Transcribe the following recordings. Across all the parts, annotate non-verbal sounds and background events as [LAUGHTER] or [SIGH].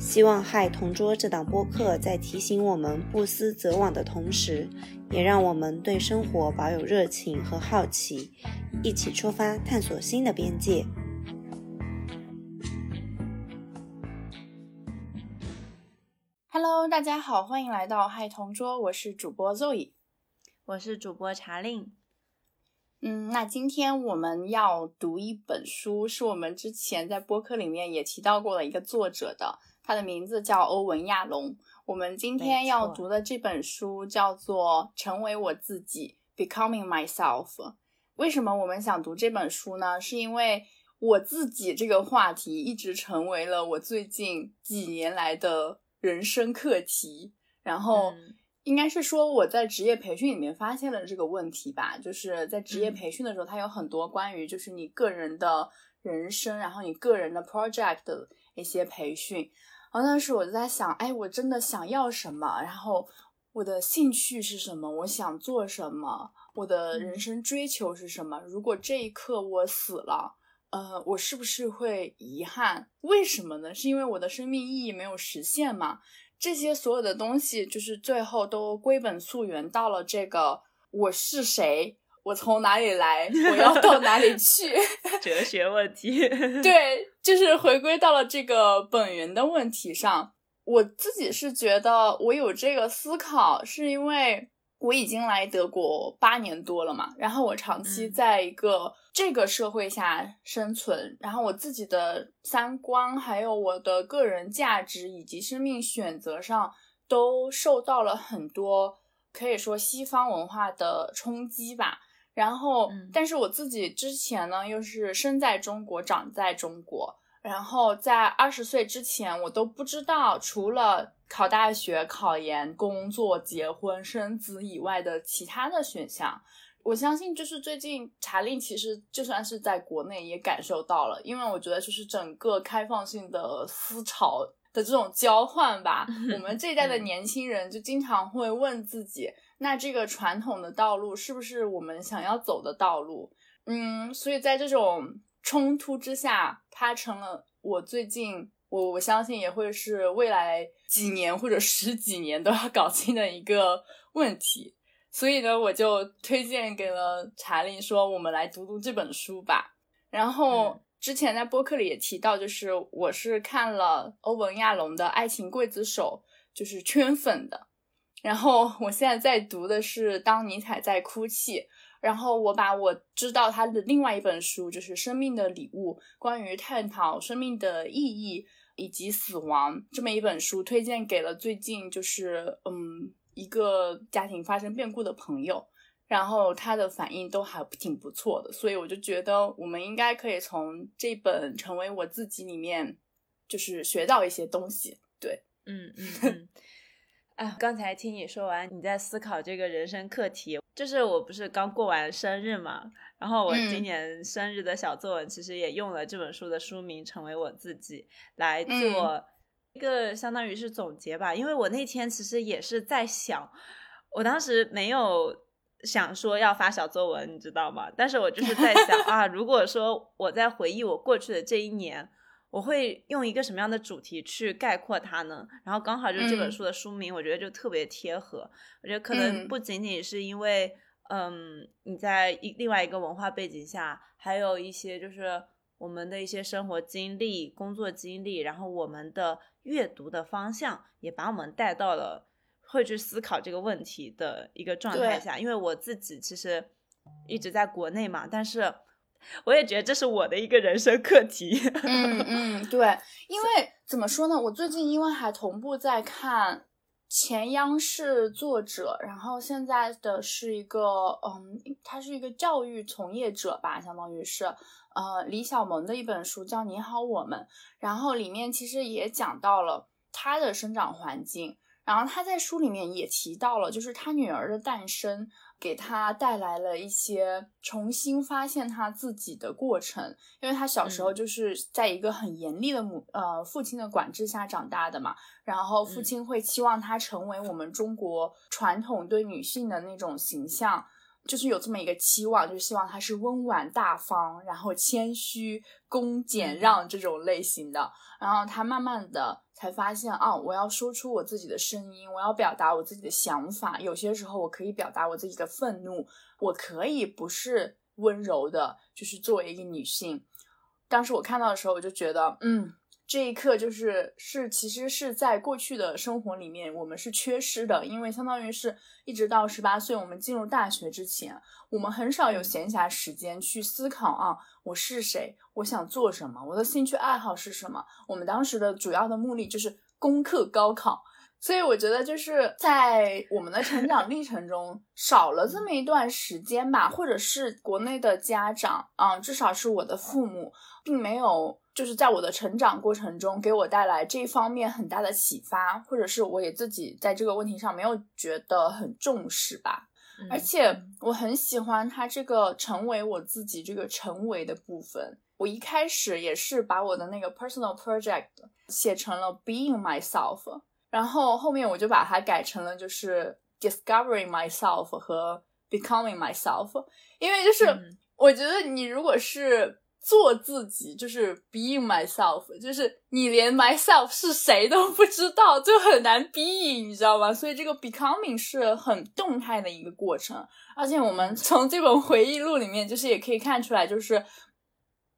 希望《嗨同桌》这档播客在提醒我们不思则罔的同时，也让我们对生活保有热情和好奇，一起出发探索新的边界。Hello，大家好，欢迎来到《嗨同桌》，我是主播 Zoe，我是主播茶令。嗯，那今天我们要读一本书，是我们之前在播客里面也提到过的一个作者的。他的名字叫欧文·亚龙。我们今天要读的这本书叫做《成为我自己》（Becoming Myself）。为什么我们想读这本书呢？是因为我自己这个话题一直成为了我最近几年来的人生课题。然后，应该是说我在职业培训里面发现了这个问题吧。就是在职业培训的时候，它有很多关于就是你个人的人生，然后你个人的 project 的一些培训。然后当时我就在想，哎，我真的想要什么？然后我的兴趣是什么？我想做什么？我的人生追求是什么？如果这一刻我死了，呃，我是不是会遗憾？为什么呢？是因为我的生命意义没有实现吗？这些所有的东西，就是最后都归本溯源到了这个我是谁。我从哪里来？我要到哪里去？[LAUGHS] 哲学问题。对，就是回归到了这个本源的问题上。我自己是觉得，我有这个思考，是因为我已经来德国八年多了嘛。然后我长期在一个这个社会下生存，然后我自己的三观，还有我的个人价值以及生命选择上，都受到了很多可以说西方文化的冲击吧。然后，但是我自己之前呢，又是生在中国，长在中国。然后在二十岁之前，我都不知道除了考大学、考研、工作、结婚、生子以外的其他的选项。我相信，就是最近查令，其实就算是在国内也感受到了，因为我觉得就是整个开放性的思潮的这种交换吧。[LAUGHS] 我们这一代的年轻人就经常会问自己。那这个传统的道路是不是我们想要走的道路？嗯，所以在这种冲突之下，它成了我最近我我相信也会是未来几年或者十几年都要搞清的一个问题。所以呢，我就推荐给了查理说，我们来读读这本书吧。然后之前在播客里也提到，就是我是看了欧文亚龙的《爱情刽子手》，就是圈粉的。然后我现在在读的是《当尼采在哭泣》，然后我把我知道他的另外一本书就是《生命的礼物》，关于探讨生命的意义以及死亡这么一本书推荐给了最近就是嗯一个家庭发生变故的朋友，然后他的反应都还挺不错的，所以我就觉得我们应该可以从这本《成为我自己》里面就是学到一些东西。对，嗯嗯嗯。[LAUGHS] 啊，刚才听你说完，你在思考这个人生课题，就是我不是刚过完生日嘛，然后我今年生日的小作文其实也用了这本书的书名《成为我自己》来做一个相当于是总结吧，因为我那天其实也是在想，我当时没有想说要发小作文，你知道吗？但是我就是在想 [LAUGHS] 啊，如果说我在回忆我过去的这一年。我会用一个什么样的主题去概括它呢？然后刚好就是这本书的书名，我觉得就特别贴合。我觉得可能不仅仅是因为，嗯，你在一另外一个文化背景下，还有一些就是我们的一些生活经历、工作经历，然后我们的阅读的方向也把我们带到了会去思考这个问题的一个状态下。因为我自己其实一直在国内嘛，但是。我也觉得这是我的一个人生课题。嗯嗯，对，[LAUGHS] 因为怎么说呢？我最近因为还同步在看前央视作者，然后现在的是一个，嗯，他是一个教育从业者吧，相当于是，呃，李小萌的一本书叫《你好，我们》，然后里面其实也讲到了他的生长环境。然后他在书里面也提到了，就是他女儿的诞生给他带来了一些重新发现他自己的过程，因为他小时候就是在一个很严厉的母呃父亲的管制下长大的嘛，然后父亲会期望他成为我们中国传统对女性的那种形象。就是有这么一个期望，就是希望他是温婉大方，然后谦虚、恭俭让这种类型的。然后他慢慢的才发现，啊，我要说出我自己的声音，我要表达我自己的想法。有些时候我可以表达我自己的愤怒，我可以不是温柔的，就是作为一个女性。当时我看到的时候，我就觉得，嗯。这一刻就是是，其实是在过去的生活里面，我们是缺失的，因为相当于是一直到十八岁，我们进入大学之前，我们很少有闲暇时间去思考啊，我是谁，我想做什么，我的兴趣爱好是什么。我们当时的主要的目的就是攻克高考，所以我觉得就是在我们的成长历程中少了这么一段时间吧，或者是国内的家长啊，至少是我的父母，并没有。就是在我的成长过程中，给我带来这方面很大的启发，或者是我也自己在这个问题上没有觉得很重视吧。而且我很喜欢他这个成为我自己这个成为的部分。我一开始也是把我的那个 personal project 写成了 being myself，然后后面我就把它改成了就是 discovering myself 和 becoming myself。因为就是我觉得你如果是做自己就是 being myself，就是你连 myself 是谁都不知道，就很难 be，你知道吗？所以这个 becoming 是很动态的一个过程。而且我们从这本回忆录里面，就是也可以看出来，就是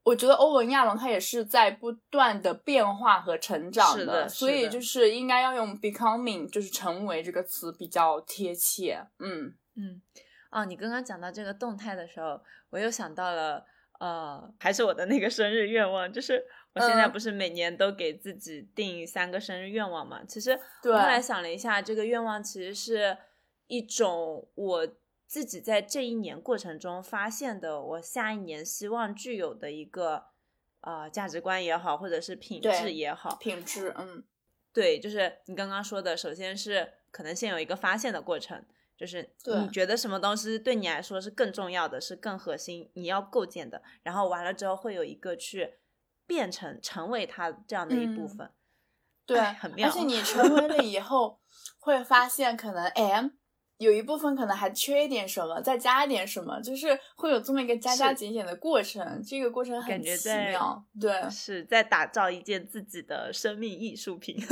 我觉得欧文亚龙他也是在不断的变化和成长的，所以就是应该要用 becoming，就是成为这个词比较贴切。嗯嗯，哦，你刚刚讲到这个动态的时候，我又想到了。呃，还是我的那个生日愿望，就是我现在不是每年都给自己定三个生日愿望嘛？其实我后来想了一下，这个愿望其实是一种我自己在这一年过程中发现的，我下一年希望具有的一个呃价值观也好，或者是品质也好，品质，嗯，对，就是你刚刚说的，首先是可能先有一个发现的过程。就是你觉得什么东西对你来说是更重要的，是更核心，你要构建的，然后完了之后会有一个去变成成为它这样的一部分，对，很妙。而且你成为了以后，会发现可能 M 有一部分可能还缺一点什么，再加一点什么，就是会有这么一个加加减减的过程。这个过程很奇妙，对，是在打造一件自己的生命艺术品。[LAUGHS]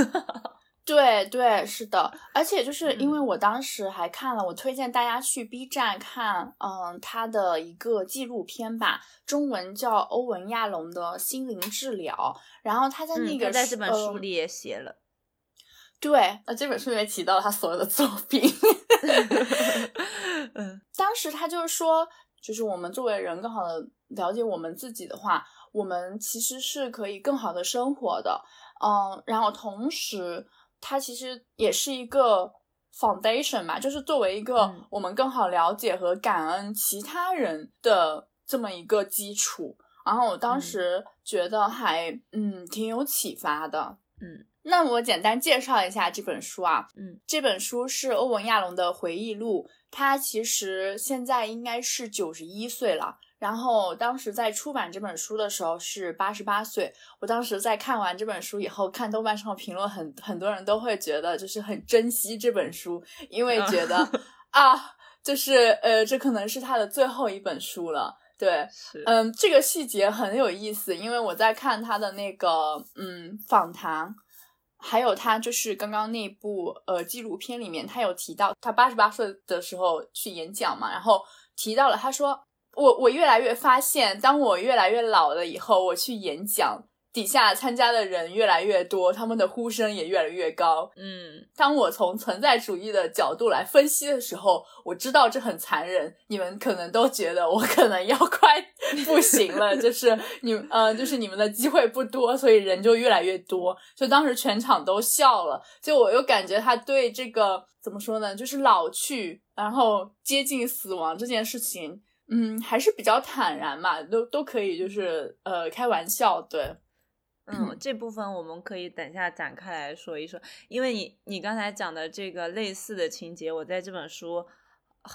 对对是的，而且就是因为我当时还看了，我推荐大家去 B 站看，嗯，他的一个纪录片吧，中文叫欧文亚龙的心灵治疗，然后他在那个在这本书里也写了，对，那这本书里面提到了他所有的作品，[LAUGHS] 嗯，当时他就是说，就是我们作为人更好的了解我们自己的话，我们其实是可以更好的生活的，嗯，然后同时。它其实也是一个 foundation 嘛，就是作为一个我们更好了解和感恩其他人的这么一个基础。然后我当时觉得还嗯挺有启发的。嗯，那我简单介绍一下这本书啊。嗯，这本书是欧文亚龙的回忆录，他其实现在应该是九十一岁了。然后当时在出版这本书的时候是八十八岁。我当时在看完这本书以后，看豆瓣上的评论，很很多人都会觉得就是很珍惜这本书，因为觉得啊，就是呃，这可能是他的最后一本书了。对，嗯，这个细节很有意思，因为我在看他的那个嗯访谈，还有他就是刚刚那部呃纪录片里面，他有提到他八十八岁的时候去演讲嘛，然后提到了他说。我我越来越发现，当我越来越老了以后，我去演讲，底下参加的人越来越多，他们的呼声也越来越高。嗯，当我从存在主义的角度来分析的时候，我知道这很残忍，你们可能都觉得我可能要快 [LAUGHS] 不行了，就是你呃，就是你们的机会不多，所以人就越来越多。就当时全场都笑了，就我又感觉他对这个怎么说呢，就是老去，然后接近死亡这件事情。嗯，还是比较坦然嘛，都都可以，就是呃开玩笑，对，嗯，这部分我们可以等下展开来说一说，因为你你刚才讲的这个类似的情节，我在这本书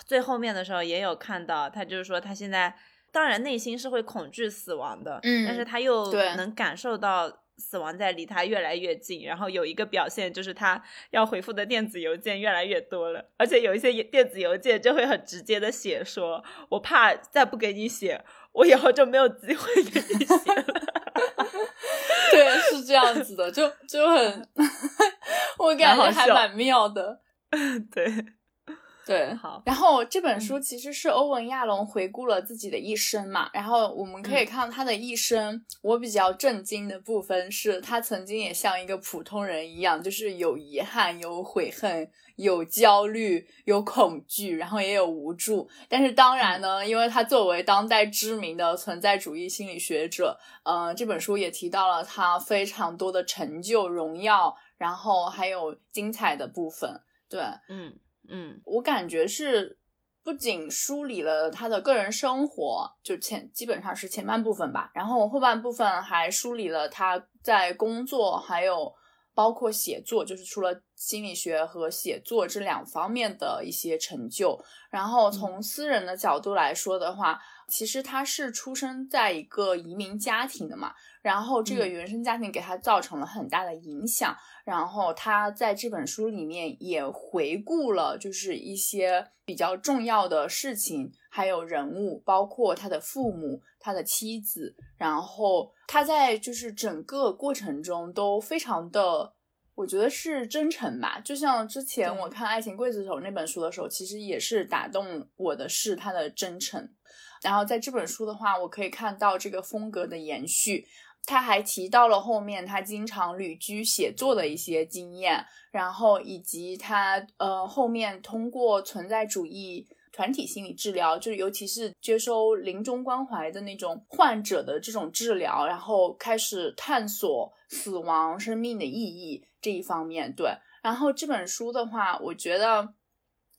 最后面的时候也有看到，他就是说他现在当然内心是会恐惧死亡的，嗯，但是他又能感受到死亡在离他越来越近，然后有一个表现就是他要回复的电子邮件越来越多了，而且有一些电子邮件就会很直接的写说，我怕再不给你写，我以后就没有机会给你写了。[LAUGHS] 对，是这样子的，就就很，[LAUGHS] 我感觉还蛮妙的。[LAUGHS] 对，对，好。然后这本书其实是欧文亚龙回顾了自己的一生嘛，然后我们可以看到他的一生。我比较震惊的部分是他曾经也像一个普通人一样，就是有遗憾，有悔恨。有焦虑，有恐惧，然后也有无助。但是当然呢，因为他作为当代知名的存在主义心理学者，嗯，这本书也提到了他非常多的成就、荣耀，然后还有精彩的部分。对，嗯嗯，我感觉是不仅梳理了他的个人生活，就前基本上是前半部分吧，然后后半部分还梳理了他在工作还有。包括写作，就是除了心理学和写作这两方面的一些成就。然后从私人的角度来说的话，其实他是出生在一个移民家庭的嘛，然后这个原生家庭给他造成了很大的影响。然后他在这本书里面也回顾了，就是一些比较重要的事情，还有人物，包括他的父母。他的妻子，然后他在就是整个过程中都非常的，我觉得是真诚吧。就像之前我看《爱情刽子手》那本书的时候，其实也是打动我的是他的真诚。然后在这本书的话，我可以看到这个风格的延续。他还提到了后面他经常旅居写作的一些经验，然后以及他呃后面通过存在主义。团体心理治疗，就是尤其是接收临终关怀的那种患者的这种治疗，然后开始探索死亡、生命的意义这一方面。对，然后这本书的话，我觉得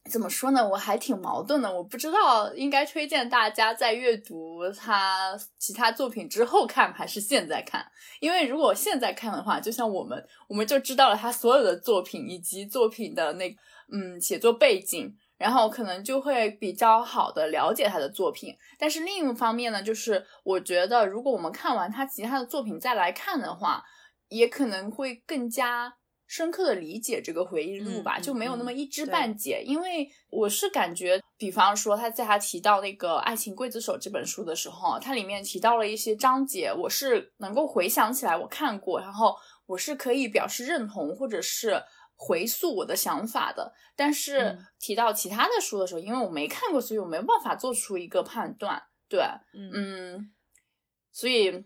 怎么说呢？我还挺矛盾的，我不知道应该推荐大家在阅读他其他作品之后看，还是现在看。因为如果现在看的话，就像我们，我们就知道了他所有的作品以及作品的那嗯写作背景。然后可能就会比较好的了解他的作品，但是另一方面呢，就是我觉得如果我们看完他其他的作品再来看的话，也可能会更加深刻的理解这个回忆录吧，就没有那么一知半解。因为我是感觉，比方说他在他提到那个《爱情刽子手》这本书的时候，它里面提到了一些章节，我是能够回想起来我看过，然后我是可以表示认同或者是。回溯我的想法的，但是提到其他的书的时候，因为我没看过，所以我没办法做出一个判断。对，嗯，所以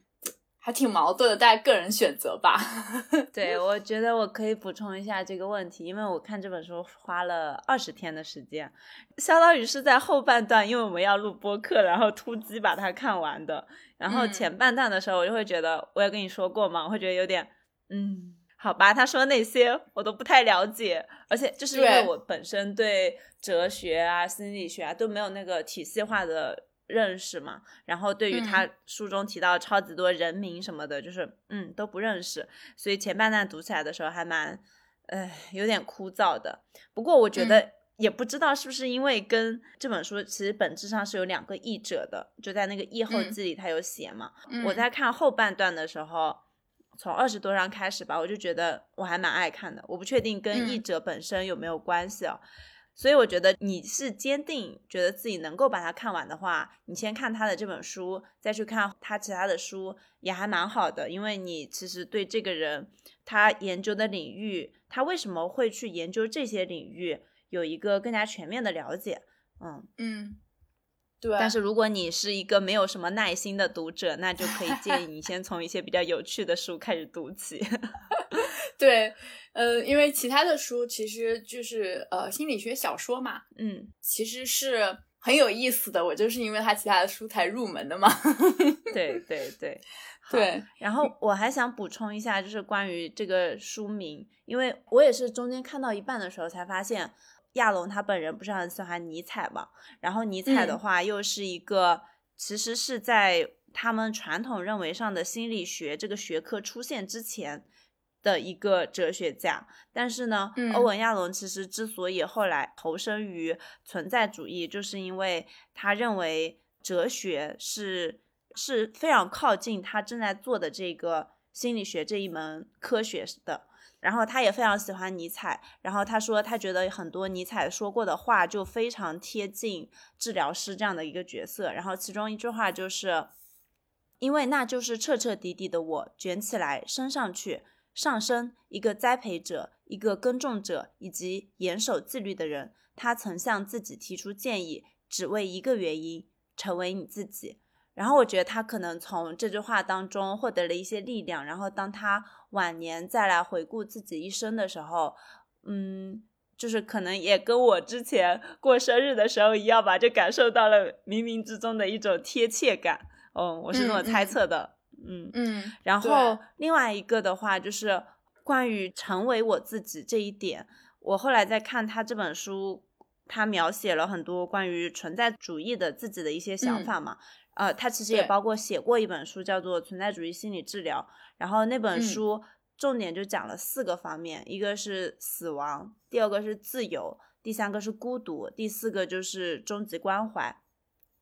还挺矛盾的，大家个人选择吧。[LAUGHS] 对，我觉得我可以补充一下这个问题，因为我看这本书花了二十天的时间，相当于是在后半段，因为我们要录播课，然后突击把它看完的。然后前半段的时候，我就会觉得，我也跟你说过嘛，我会觉得有点，嗯。好吧，他说那些我都不太了解，而且就是因为我本身对哲学啊、心理学啊都没有那个体系化的认识嘛，然后对于他书中提到超级多人名什么的，就是嗯都不认识，所以前半段读起来的时候还蛮，呃有点枯燥的。不过我觉得也不知道是不是因为跟这本书其实本质上是有两个译者的，就在那个译后记里他有写嘛。我在看后半段的时候。从二十多章开始吧，我就觉得我还蛮爱看的。我不确定跟译者本身有没有关系哦，所以我觉得你是坚定觉得自己能够把它看完的话，你先看他的这本书，再去看他其他的书也还蛮好的。因为你其实对这个人他研究的领域，他为什么会去研究这些领域，有一个更加全面的了解。嗯嗯。对，但是如果你是一个没有什么耐心的读者，那就可以建议你先从一些比较有趣的书开始读起。[LAUGHS] 对，呃，因为其他的书其实就是呃心理学小说嘛，嗯，其实是很有意思的。我就是因为他其他的书才入门的嘛。对对对对。然后我还想补充一下，就是关于这个书名，因为我也是中间看到一半的时候才发现。亚龙他本人不是很喜欢尼采嘛？然后尼采的话又是一个，其实是在他们传统认为上的心理学这个学科出现之前的一个哲学家。但是呢，欧文亚龙其实之所以后来投身于存在主义，就是因为他认为哲学是是非常靠近他正在做的这个心理学这一门科学的。然后他也非常喜欢尼采，然后他说他觉得很多尼采说过的话就非常贴近治疗师这样的一个角色。然后其中一句话就是，因为那就是彻彻底底的我卷起来升上去，上升一个栽培者，一个耕种者以及严守纪律的人。他曾向自己提出建议，只为一个原因：成为你自己。然后我觉得他可能从这句话当中获得了一些力量。然后当他晚年再来回顾自己一生的时候，嗯，就是可能也跟我之前过生日的时候一样吧，就感受到了冥冥之中的一种贴切感。嗯，我是这么猜测的。嗯嗯。然后另外一个的话，就是关于成为我自己这一点，我后来在看他这本书，他描写了很多关于存在主义的自己的一些想法嘛。呃，他其实也包括写过一本书，叫做《存在主义心理治疗》，然后那本书重点就讲了四个方面，一个是死亡，第二个是自由，第三个是孤独，第四个就是终极关怀。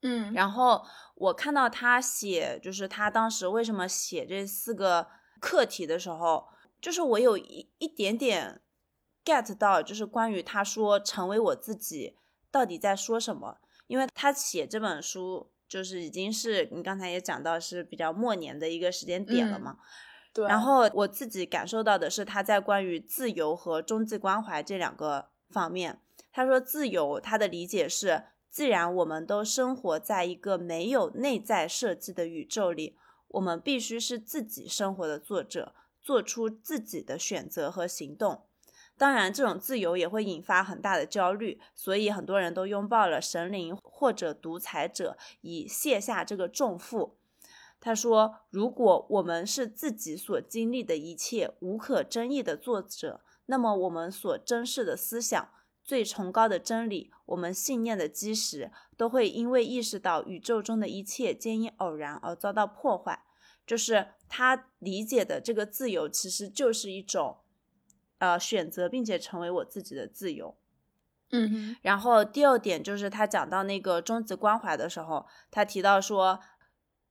嗯，然后我看到他写，就是他当时为什么写这四个课题的时候，就是我有一一点点 get 到，就是关于他说成为我自己到底在说什么，因为他写这本书。就是已经是你刚才也讲到是比较末年的一个时间点了嘛，对。然后我自己感受到的是他在关于自由和终极关怀这两个方面，他说自由他的理解是，既然我们都生活在一个没有内在设计的宇宙里，我们必须是自己生活的作者，做出自己的选择和行动。当然，这种自由也会引发很大的焦虑，所以很多人都拥抱了神灵或者独裁者，以卸下这个重负。他说：“如果我们是自己所经历的一切无可争议的作者，那么我们所珍视的思想、最崇高的真理、我们信念的基石，都会因为意识到宇宙中的一切皆因偶然而遭到破坏。”就是他理解的这个自由，其实就是一种。呃，选择并且成为我自己的自由，嗯。然后第二点就是他讲到那个终极关怀的时候，他提到说，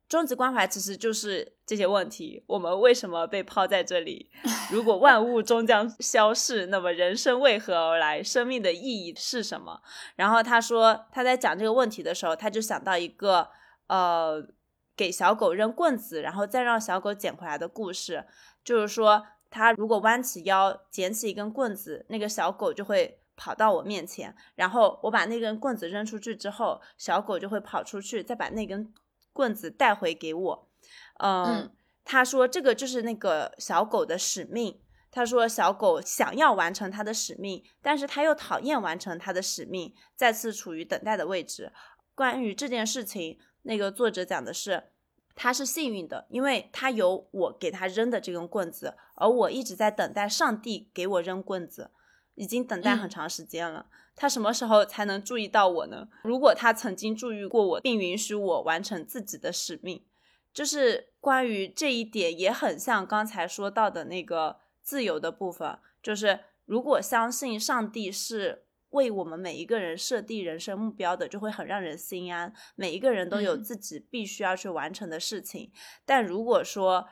终极关怀其实就是这些问题：我们为什么被抛在这里？如果万物终将消逝，那么人生为何而来？生命的意义是什么？然后他说他在讲这个问题的时候，他就想到一个呃，给小狗扔棍子，然后再让小狗捡回来的故事，就是说。他如果弯起腰捡起一根棍子，那个小狗就会跑到我面前，然后我把那根棍子扔出去之后，小狗就会跑出去，再把那根棍子带回给我。嗯，他说这个就是那个小狗的使命。他说小狗想要完成它的使命，但是他又讨厌完成它的使命，再次处于等待的位置。关于这件事情，那个作者讲的是。他是幸运的，因为他有我给他扔的这根棍子，而我一直在等待上帝给我扔棍子，已经等待很长时间了。他什么时候才能注意到我呢？如果他曾经注意过我，并允许我完成自己的使命，就是关于这一点也很像刚才说到的那个自由的部分，就是如果相信上帝是。为我们每一个人设定人生目标的，就会很让人心安。每一个人都有自己必须要去完成的事情。但如果说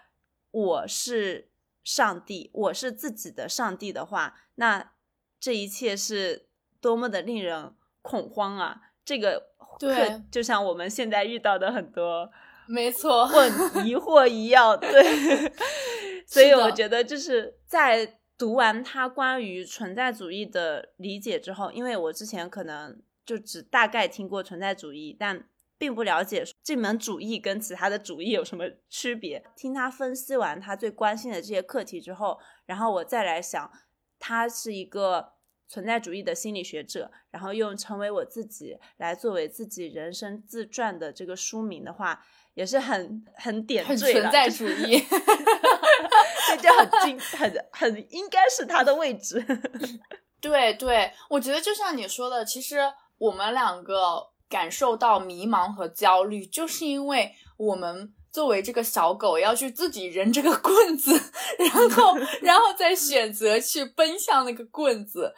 我是上帝，我是自己的上帝的话，那这一切是多么的令人恐慌啊！这个对，就像我们现在遇到的很多没错问疑 [LAUGHS] 惑一样，对。[LAUGHS] 所以我觉得就是在。读完他关于存在主义的理解之后，因为我之前可能就只大概听过存在主义，但并不了解这门主义跟其他的主义有什么区别。听他分析完他最关心的这些课题之后，然后我再来想，他是一个存在主义的心理学者，然后用成为我自己来作为自己人生自传的这个书名的话。也是很很点缀存在主义，[LAUGHS] 这就很精很很应该是他的位置。[LAUGHS] 对对，我觉得就像你说的，其实我们两个感受到迷茫和焦虑，就是因为我们作为这个小狗要去自己扔这个棍子，然后然后再选择去奔向那个棍子。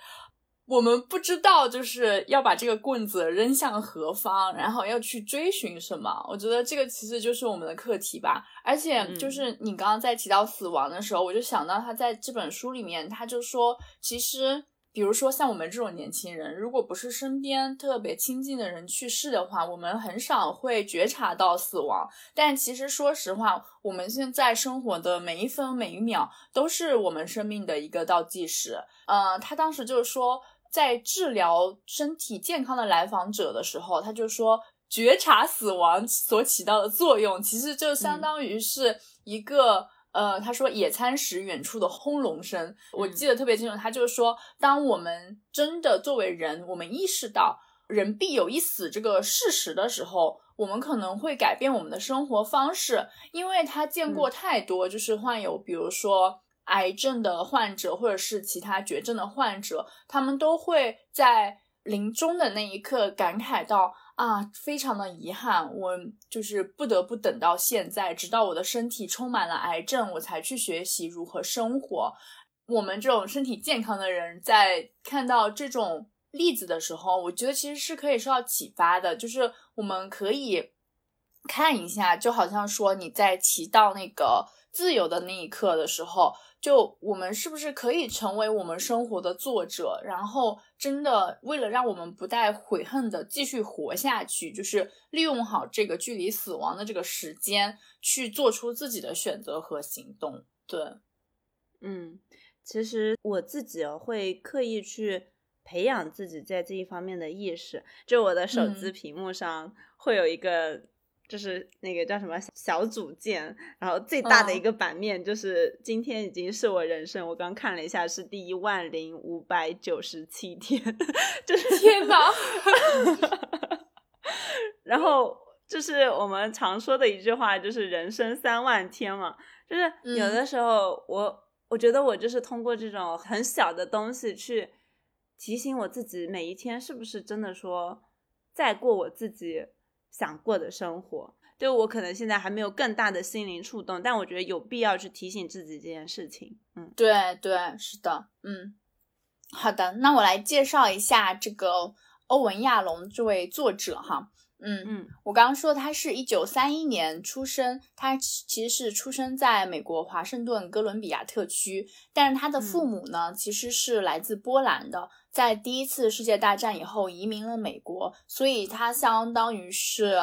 我们不知道就是要把这个棍子扔向何方，然后要去追寻什么。我觉得这个其实就是我们的课题吧。而且就是你刚刚在提到死亡的时候，我就想到他在这本书里面，他就说，其实比如说像我们这种年轻人，如果不是身边特别亲近的人去世的话，我们很少会觉察到死亡。但其实说实话，我们现在生活的每一分每一秒都是我们生命的一个倒计时。呃，他当时就是说。在治疗身体健康的来访者的时候，他就说，觉察死亡所起到的作用，其实就相当于是一个，呃，他说野餐时远处的轰隆声，我记得特别清楚。他就是说，当我们真的作为人，我们意识到人必有一死这个事实的时候，我们可能会改变我们的生活方式，因为他见过太多，就是患有，比如说。癌症的患者，或者是其他绝症的患者，他们都会在临终的那一刻感慨到啊，非常的遗憾，我就是不得不等到现在，直到我的身体充满了癌症，我才去学习如何生活。我们这种身体健康的人，在看到这种例子的时候，我觉得其实是可以受到启发的，就是我们可以看一下，就好像说你在提到那个自由的那一刻的时候。就我们是不是可以成为我们生活的作者，然后真的为了让我们不带悔恨的继续活下去，就是利用好这个距离死亡的这个时间，去做出自己的选择和行动。对，嗯，其实我自己会刻意去培养自己在这一方面的意识，就我的手机屏幕上会有一个。就是那个叫什么小组件，然后最大的一个版面就是今天已经是我人生，我刚看了一下是第一万零五百九十七天，就是 [LAUGHS] 天哪！然后就是我们常说的一句话，就是人生三万天嘛，就是有的时候我我觉得我就是通过这种很小的东西去提醒我自己，每一天是不是真的说在过我自己。想过的生活，对我可能现在还没有更大的心灵触动，但我觉得有必要去提醒自己这件事情。嗯，对对，是的，嗯，好的，那我来介绍一下这个欧文亚龙这位作者哈，嗯嗯，我刚刚说他是一九三一年出生，他其实是出生在美国华盛顿哥伦比亚特区，但是他的父母呢其实是来自波兰的。在第一次世界大战以后移民了美国，所以他相当于是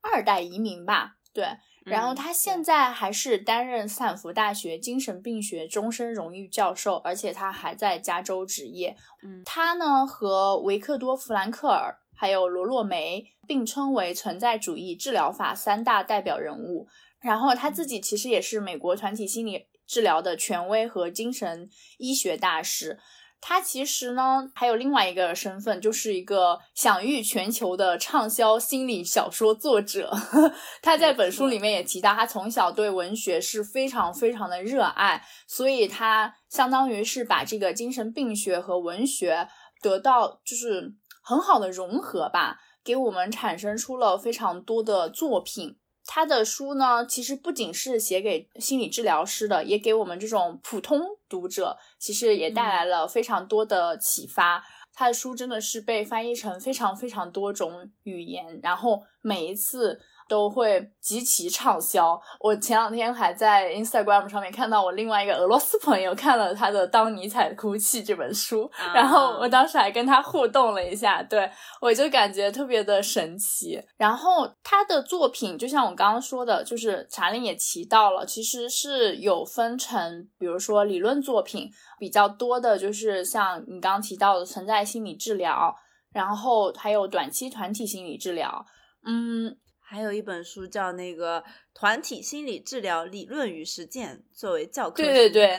二代移民吧。对，然后他现在还是担任斯坦福大学精神病学终身荣誉教授，而且他还在加州执业。嗯，他呢和维克多·弗兰克尔还有罗洛梅并称为存在主义治疗法三大代表人物。然后他自己其实也是美国团体心理治疗的权威和精神医学大师。他其实呢还有另外一个身份，就是一个享誉全球的畅销心理小说作者。[LAUGHS] 他在本书里面也提到，他从小对文学是非常非常的热爱，所以他相当于是把这个精神病学和文学得到就是很好的融合吧，给我们产生出了非常多的作品。他的书呢，其实不仅是写给心理治疗师的，也给我们这种普通读者，其实也带来了非常多的启发。他的书真的是被翻译成非常非常多种语言，然后每一次。都会极其畅销。我前两天还在 Instagram 上面看到我另外一个俄罗斯朋友看了他的《当尼采哭泣》这本书，然后我当时还跟他互动了一下，对我就感觉特别的神奇。然后他的作品，就像我刚刚说的，就是查理也提到了，其实是有分成，比如说理论作品比较多的，就是像你刚刚提到的存在心理治疗，然后还有短期团体心理治疗，嗯。还有一本书叫那个《团体心理治疗理论与实践》，作为教科书。对对对，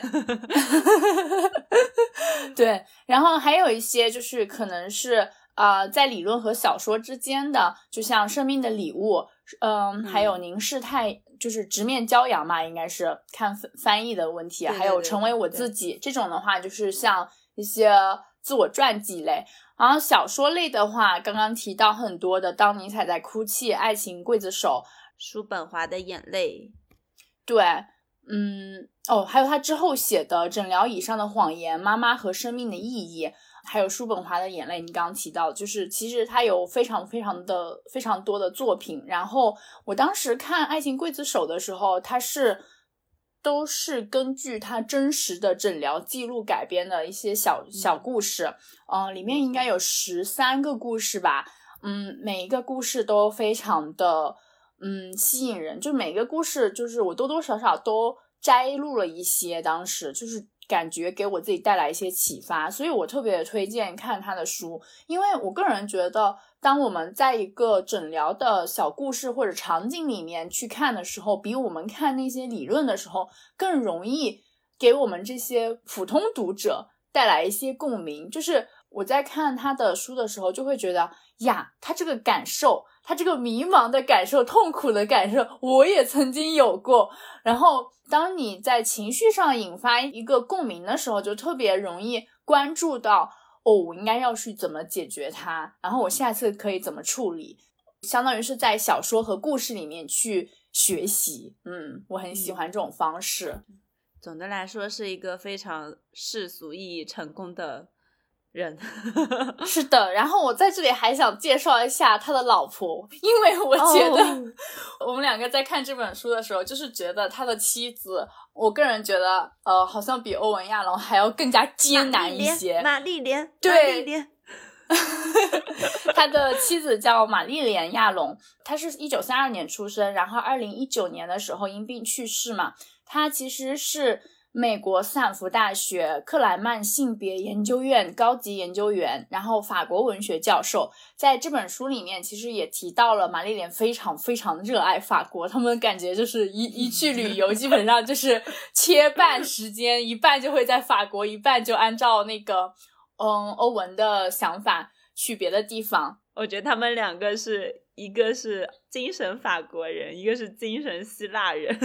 [LAUGHS] 对。然后还有一些就是可能是啊，在理论和小说之间的，就像《生命的礼物》，嗯，还有《凝视太》，就是直面骄阳嘛，应该是看翻译的问题。还有《成为我自己》这种的话，就是像一些自我传记类。然后小说类的话，刚刚提到很多的《当尼采在哭泣》《爱情刽子手》叔本华的眼泪，对，嗯，哦，还有他之后写的《诊疗椅上的谎言》《妈妈和生命的意义》，还有叔本华的眼泪。你刚刚提到，就是其实他有非常非常的非常多的作品。然后我当时看《爱情刽子手》的时候，他是。都是根据他真实的诊疗记录改编的一些小小故事，嗯，里面应该有十三个故事吧，嗯，每一个故事都非常的嗯吸引人，就每个故事就是我多多少少都摘录了一些，当时就是感觉给我自己带来一些启发，所以我特别推荐看他的书，因为我个人觉得。当我们在一个诊疗的小故事或者场景里面去看的时候，比我们看那些理论的时候更容易给我们这些普通读者带来一些共鸣。就是我在看他的书的时候，就会觉得呀，他这个感受，他这个迷茫的感受、痛苦的感受，我也曾经有过。然后，当你在情绪上引发一个共鸣的时候，就特别容易关注到。哦，我应该要去怎么解决它？然后我下次可以怎么处理？相当于是在小说和故事里面去学习。嗯，我很喜欢这种方式。总的来说，是一个非常世俗意义成功的。人 [LAUGHS] 是的，然后我在这里还想介绍一下他的老婆，因为我觉得 [LAUGHS] 我们两个在看这本书的时候，就是觉得他的妻子，我个人觉得，呃，好像比欧文亚龙还要更加艰难一些。玛丽莲，对，[LAUGHS] 他的妻子叫玛丽莲亚龙，他是一九三二年出生，然后二零一九年的时候因病去世嘛。他其实是。美国斯坦福大学克莱曼性别研究院高级研究员，然后法国文学教授，在这本书里面其实也提到了玛丽莲非常非常热爱法国，他们感觉就是一一去旅游，基本上就是切半时间，一半就会在法国，一半就按照那个嗯欧文的想法去别的地方。我觉得他们两个是。一个是精神法国人，一个是精神希腊人，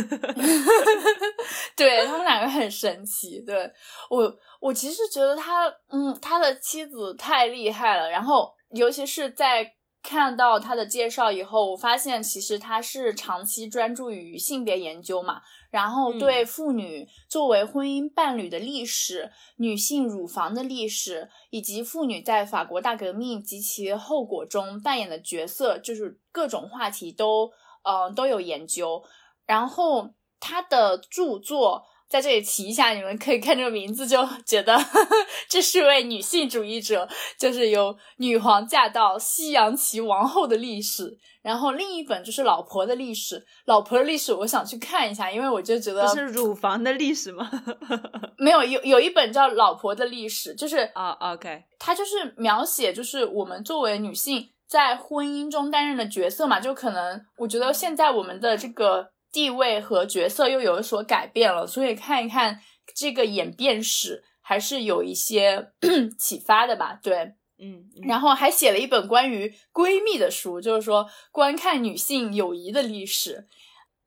[LAUGHS] 对他们两个很神奇。对我，我其实觉得他，嗯，他的妻子太厉害了。然后，尤其是在。看到他的介绍以后，我发现其实他是长期专注于性别研究嘛，然后对妇女作为婚姻伴侣的历史、女性乳房的历史，以及妇女在法国大革命及其后果中扮演的角色，就是各种话题都嗯都有研究。然后他的著作。在这里提一下，你们可以看这个名字就觉得 [LAUGHS] 这是位女性主义者，就是有女皇驾到、西洋棋王后的历史。然后另一本就是老婆的历史，老婆的历史我想去看一下，因为我就觉得是乳房的历史吗？[LAUGHS] 没有，有有一本叫老婆的历史，就是啊，OK，它就是描写就是我们作为女性在婚姻中担任的角色嘛，就可能我觉得现在我们的这个。地位和角色又有所改变了，所以看一看这个演变史还是有一些 [CLEARS THROAT] 启发的吧。对，嗯，然后还写了一本关于闺蜜的书，就是说观看女性友谊的历史，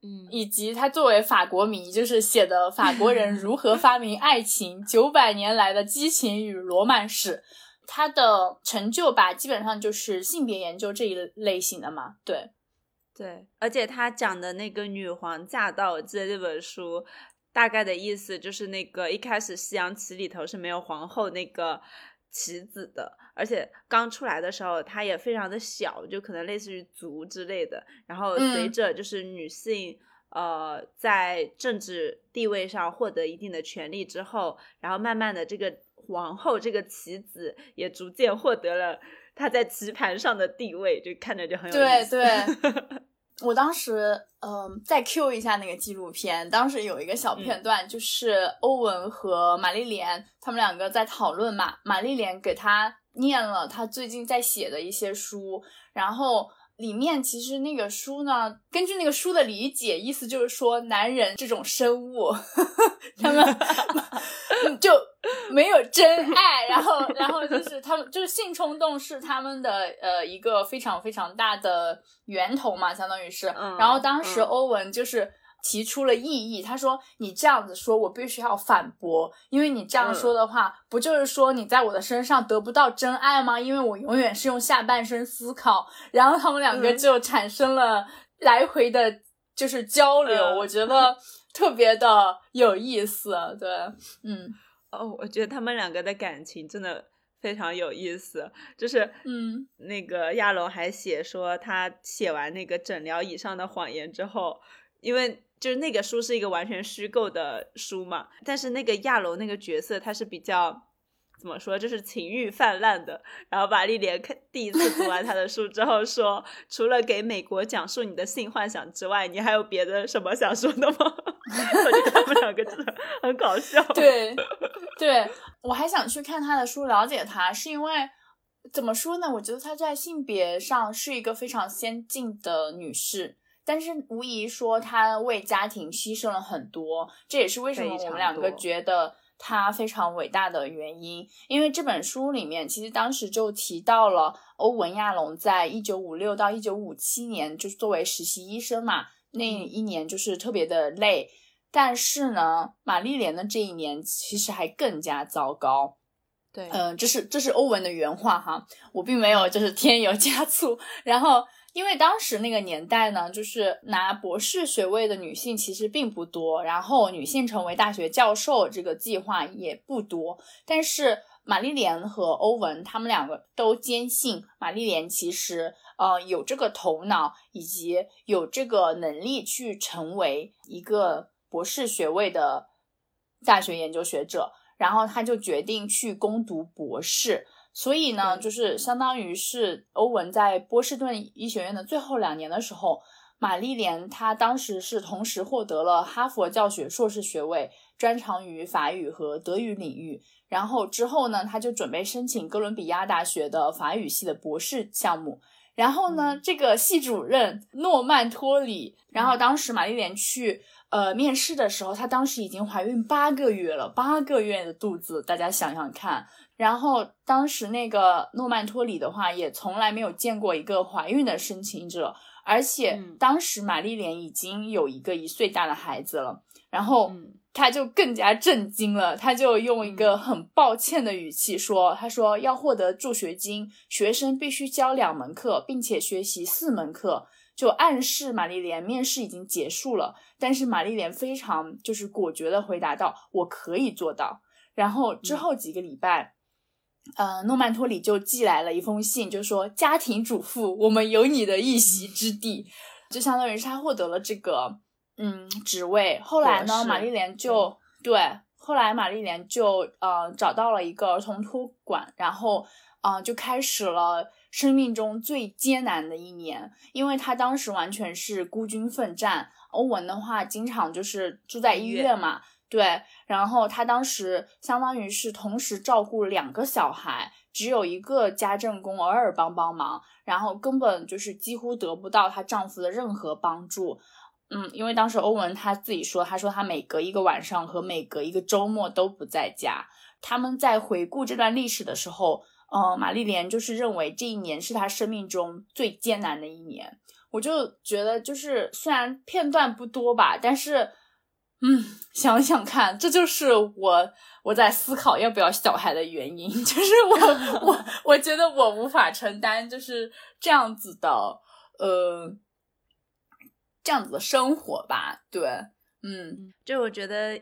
嗯，以及他作为法国迷，就是写的法国人如何发明爱情，[LAUGHS] 九百年来的激情与罗曼史。他的成就吧，基本上就是性别研究这一类型的嘛。对。对，而且他讲的那个女皇驾到，我记得这本书大概的意思就是那个一开始西洋棋里头是没有皇后那个棋子的，而且刚出来的时候它也非常的小，就可能类似于卒之类的。然后随着就是女性呃在政治地位上获得一定的权利之后，然后慢慢的这个皇后这个棋子也逐渐获得了她在棋盘上的地位，就看着就很有意思。对对。[LAUGHS] 我当时，嗯，再 Q 一下那个纪录片，当时有一个小片段，就是欧文和玛丽莲他们两个在讨论嘛，玛丽莲给他念了他最近在写的一些书，然后。里面其实那个书呢，根据那个书的理解，意思就是说，男人这种生物，[LAUGHS] 他们 [LAUGHS] 就没有真爱，然后，然后就是他们就是性冲动是他们的呃一个非常非常大的源头嘛，相当于是。然后当时欧文就是提出了异议。他说：“你这样子说，我必须要反驳，因为你这样说的话，不就是说你在我的身上得不到真爱吗？因为我永远是用下半身思考。”然后他们两个就产生了来回的，就是交流。我觉得特别的有意思。对，嗯，哦，我觉得他们两个的感情真的。非常有意思，就是嗯，那个亚龙还写说，他写完那个诊疗以上的谎言之后，因为就是那个书是一个完全虚构的书嘛，但是那个亚龙那个角色他是比较。怎么说？就是情欲泛滥的。然后玛丽莲看第一次读完他的书之后说：“ [LAUGHS] 除了给美国讲述你的性幻想之外，你还有别的什么想说的吗？” [LAUGHS] 我觉得他们两个真的很搞笑。对，对我还想去看他的书，了解他，是因为怎么说呢？我觉得他在性别上是一个非常先进的女士，但是无疑说他为家庭牺牲了很多。这也是为什么我们两个觉得。他非常伟大的原因，因为这本书里面其实当时就提到了欧文亚龙在一九五六到一九五七年，就是作为实习医生嘛，那一年就是特别的累。但是呢，玛丽莲的这一年其实还更加糟糕。对，嗯，这是这是欧文的原话哈，我并没有就是添油加醋，然后。因为当时那个年代呢，就是拿博士学位的女性其实并不多，然后女性成为大学教授这个计划也不多。但是玛丽莲和欧文他们两个都坚信，玛丽莲其实呃有这个头脑以及有这个能力去成为一个博士学位的大学研究学者，然后他就决定去攻读博士。所以呢，就是相当于是欧文在波士顿医学院的最后两年的时候，玛丽莲她当时是同时获得了哈佛教学硕士学位，专长于法语和德语领域。然后之后呢，她就准备申请哥伦比亚大学的法语系的博士项目。然后呢，这个系主任诺曼托里，然后当时玛丽莲去呃面试的时候，她当时已经怀孕八个月了，八个月的肚子，大家想想看。然后当时那个诺曼托里的话，也从来没有见过一个怀孕的申请者，而且当时玛丽莲已经有一个一岁大的孩子了，然后他就更加震惊了，他就用一个很抱歉的语气说：“他说要获得助学金，学生必须教两门课，并且学习四门课，就暗示玛丽莲面试已经结束了。但是玛丽莲非常就是果决的回答道：我可以做到。然后之后几个礼拜。”呃，诺曼托里就寄来了一封信，就说家庭主妇，我们有你的一席之地，就相当于是他获得了这个嗯职位。后来呢，玛丽莲就对，后来玛丽莲就呃找到了一个儿童托管，然后啊就开始了生命中最艰难的一年，因为他当时完全是孤军奋战。欧文的话，经常就是住在医院嘛。对，然后她当时相当于是同时照顾两个小孩，只有一个家政工偶尔帮帮忙，然后根本就是几乎得不到她丈夫的任何帮助。嗯，因为当时欧文他自己说，他说他每隔一个晚上和每隔一个周末都不在家。他们在回顾这段历史的时候，呃，玛丽莲就是认为这一年是她生命中最艰难的一年。我就觉得，就是虽然片段不多吧，但是。嗯，想想看，这就是我我在思考要不要小孩的原因，[LAUGHS] 就是我我我觉得我无法承担就是这样子的呃这样子的生活吧。对，嗯，就我觉得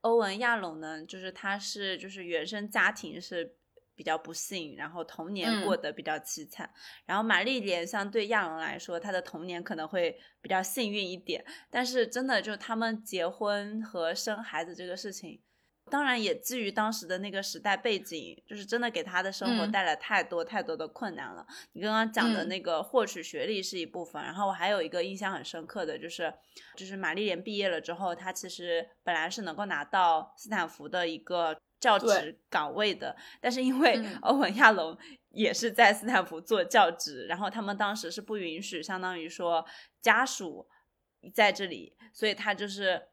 欧文亚龙呢，就是他是就是原生家庭是。比较不幸，然后童年过得比较凄惨。然后玛丽莲相对亚龙来说，她的童年可能会比较幸运一点。但是真的，就他们结婚和生孩子这个事情，当然也基于当时的那个时代背景，就是真的给他的生活带来太多太多的困难了。你刚刚讲的那个获取学历是一部分，然后我还有一个印象很深刻的就是，就是玛丽莲毕业了之后，她其实本来是能够拿到斯坦福的一个。教职岗位的，但是因为欧文亚龙也是在斯坦福做教职，然后他们当时是不允许，相当于说家属在这里，所以他就是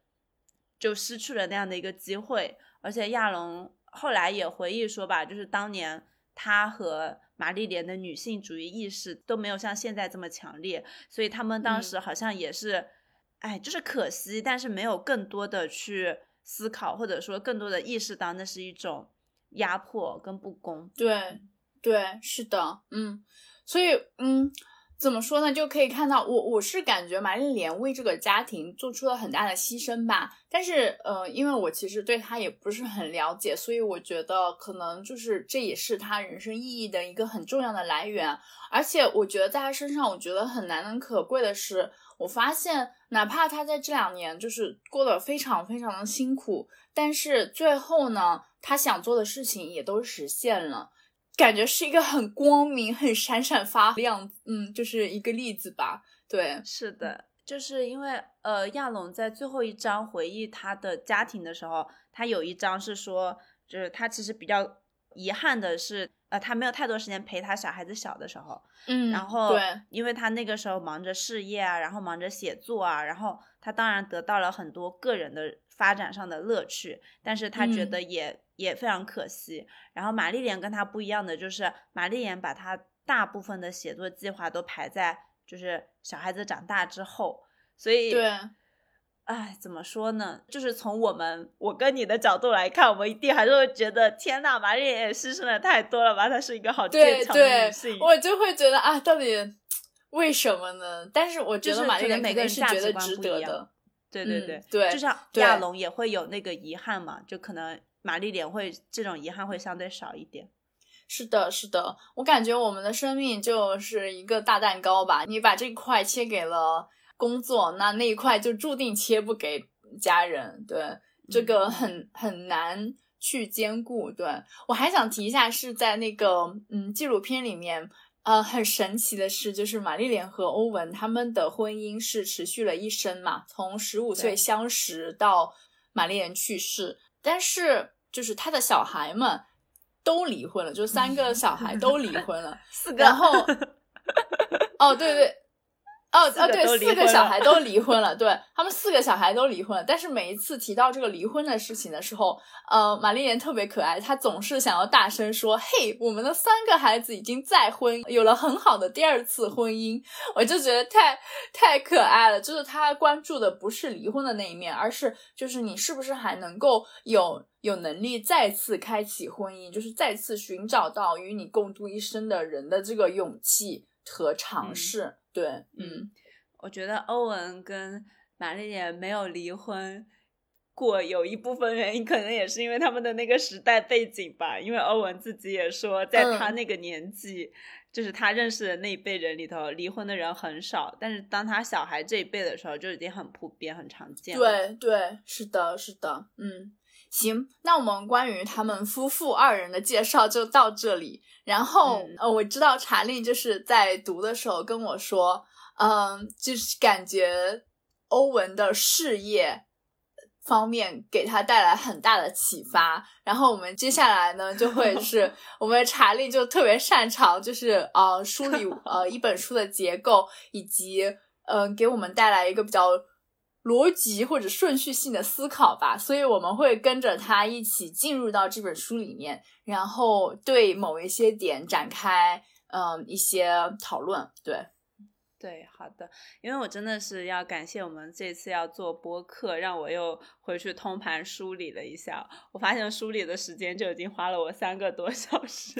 就失去了那样的一个机会。而且亚龙后来也回忆说吧，就是当年他和玛丽莲的女性主义意识都没有像现在这么强烈，所以他们当时好像也是哎，就是可惜，但是没有更多的去思考，或者说更多的意识到那是一种压迫跟不公。对，对，是的，嗯，所以，嗯。怎么说呢？就可以看到我，我是感觉玛丽莲为这个家庭做出了很大的牺牲吧。但是，呃，因为我其实对她也不是很了解，所以我觉得可能就是这也是她人生意义的一个很重要的来源。而且，我觉得在她身上，我觉得很难能可贵的是，我发现哪怕他在这两年就是过得非常非常的辛苦，但是最后呢，他想做的事情也都实现了。感觉是一个很光明、很闪闪发亮，嗯，就是一个例子吧。对，是的，就是因为呃，亚龙在最后一章回忆他的家庭的时候，他有一章是说，就是他其实比较遗憾的是，呃，他没有太多时间陪他小孩子小的时候，嗯，然后对，因为他那个时候忙着事业啊，然后忙着写作啊，然后他当然得到了很多个人的发展上的乐趣，但是他觉得也。也非常可惜。然后玛丽莲跟他不一样的就是，玛丽莲把他大部分的写作计划都排在就是小孩子长大之后。所以，对，哎，怎么说呢？就是从我们我跟你的角度来看，我们一定还是会觉得，天呐，玛丽莲也牺牲的太多了吧？她是一个好坚强的女性。我就会觉得啊，到底为什么呢？但是我觉得玛丽莲每个人是觉得值得的。对对对对，就像亚龙也会有那个遗憾嘛，就可能。玛丽莲会这种遗憾会相对少一点，是的，是的，我感觉我们的生命就是一个大蛋糕吧，你把这块切给了工作，那那一块就注定切不给家人，对，这个很很难去兼顾。对我还想提一下，是在那个嗯纪录片里面，呃，很神奇的是，就是玛丽莲和欧文他们的婚姻是持续了一生嘛，从十五岁相识到玛丽莲去世，但是。就是他的小孩们都离婚了，就三个小孩都离婚了，[LAUGHS] 四个。然后，[LAUGHS] 哦，对对。哦哦，对，四个小孩都离婚了，对他们四个小孩都离婚了。但是每一次提到这个离婚的事情的时候，呃，玛丽莲特别可爱，她总是想要大声说：“嘿，我们的三个孩子已经再婚，有了很好的第二次婚姻。”我就觉得太太可爱了。就是她关注的不是离婚的那一面，而是就是你是不是还能够有有能力再次开启婚姻，就是再次寻找到与你共度一生的人的这个勇气和尝试。对，嗯，我觉得欧文跟玛丽莲没有离婚过，有一部分原因可能也是因为他们的那个时代背景吧。因为欧文自己也说，在他那个年纪，就是他认识的那一辈人里头，离婚的人很少。但是当他小孩这一辈的时候，就已经很普遍、很常见。对，对，是的，是的，嗯，行，那我们关于他们夫妇二人的介绍就到这里。然后，呃，我知道查理就是在读的时候跟我说，嗯，就是感觉欧文的事业方面给他带来很大的启发。然后我们接下来呢，就会是 [LAUGHS] 我们查理就特别擅长，就是呃梳理呃一本书的结构，以及嗯给我们带来一个比较。逻辑或者顺序性的思考吧，所以我们会跟着他一起进入到这本书里面，然后对某一些点展开嗯一些讨论，对。对，好的，因为我真的是要感谢我们这次要做播客，让我又回去通盘梳理了一下。我发现梳理的时间就已经花了我三个多小时，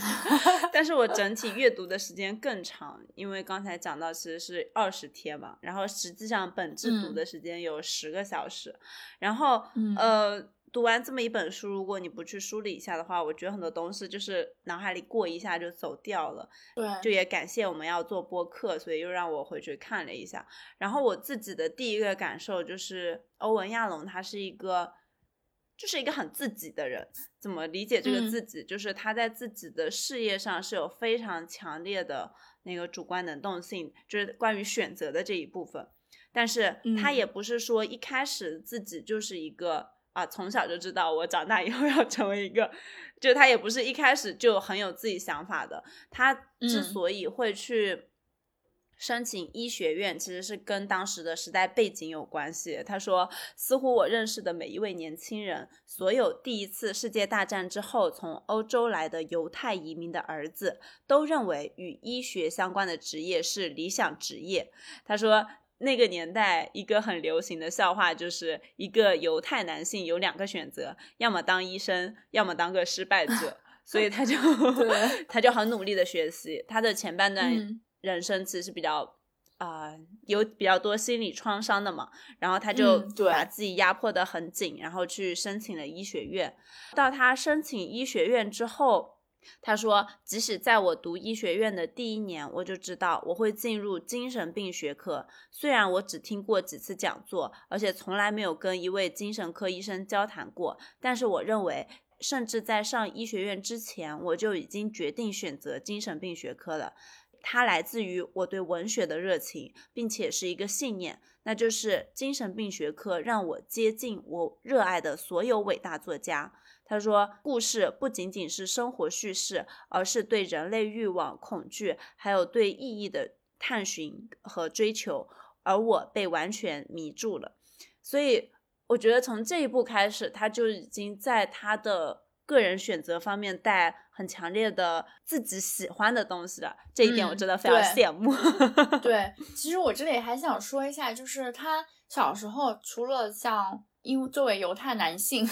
但是我整体阅读的时间更长，因为刚才讲到其实是二十天嘛，然后实际上本质读的时间有十个小时，然后呃。读完这么一本书，如果你不去梳理一下的话，我觉得很多东西就是脑海里过一下就走掉了。对，就也感谢我们要做播客，所以又让我回去看了一下。然后我自己的第一个感受就是，欧文亚龙他是一个，就是一个很自己的人。怎么理解这个自己？就是他在自己的事业上是有非常强烈的那个主观能动性，就是关于选择的这一部分。但是他也不是说一开始自己就是一个。啊，从小就知道我长大以后要成为一个，就他也不是一开始就很有自己想法的。他之所以会去申请医学院，其实是跟当时的时代背景有关系。他说，似乎我认识的每一位年轻人，所有第一次世界大战之后从欧洲来的犹太移民的儿子，都认为与医学相关的职业是理想职业。他说。那个年代一个很流行的笑话，就是一个犹太男性有两个选择，要么当医生，要么当个失败者，[LAUGHS] 所以他就 [LAUGHS] 他就很努力的学习。他的前半段人生其实是比较啊有比较多心理创伤的嘛，然后他就把自己压迫的很紧，然后去申请了医学院。到他申请医学院之后。他说：“即使在我读医学院的第一年，我就知道我会进入精神病学科。虽然我只听过几次讲座，而且从来没有跟一位精神科医生交谈过，但是我认为，甚至在上医学院之前，我就已经决定选择精神病学科了。它来自于我对文学的热情，并且是一个信念，那就是精神病学科让我接近我热爱的所有伟大作家。”他说：“故事不仅仅是生活叙事，而是对人类欲望、恐惧，还有对意义的探寻和追求。而我被完全迷住了。所以，我觉得从这一步开始，他就已经在他的个人选择方面带很强烈的自己喜欢的东西了。这一点我真的非常羡慕。对，[LAUGHS] 其实我这里还想说一下，就是他小时候除了像。”因为作为犹太男性，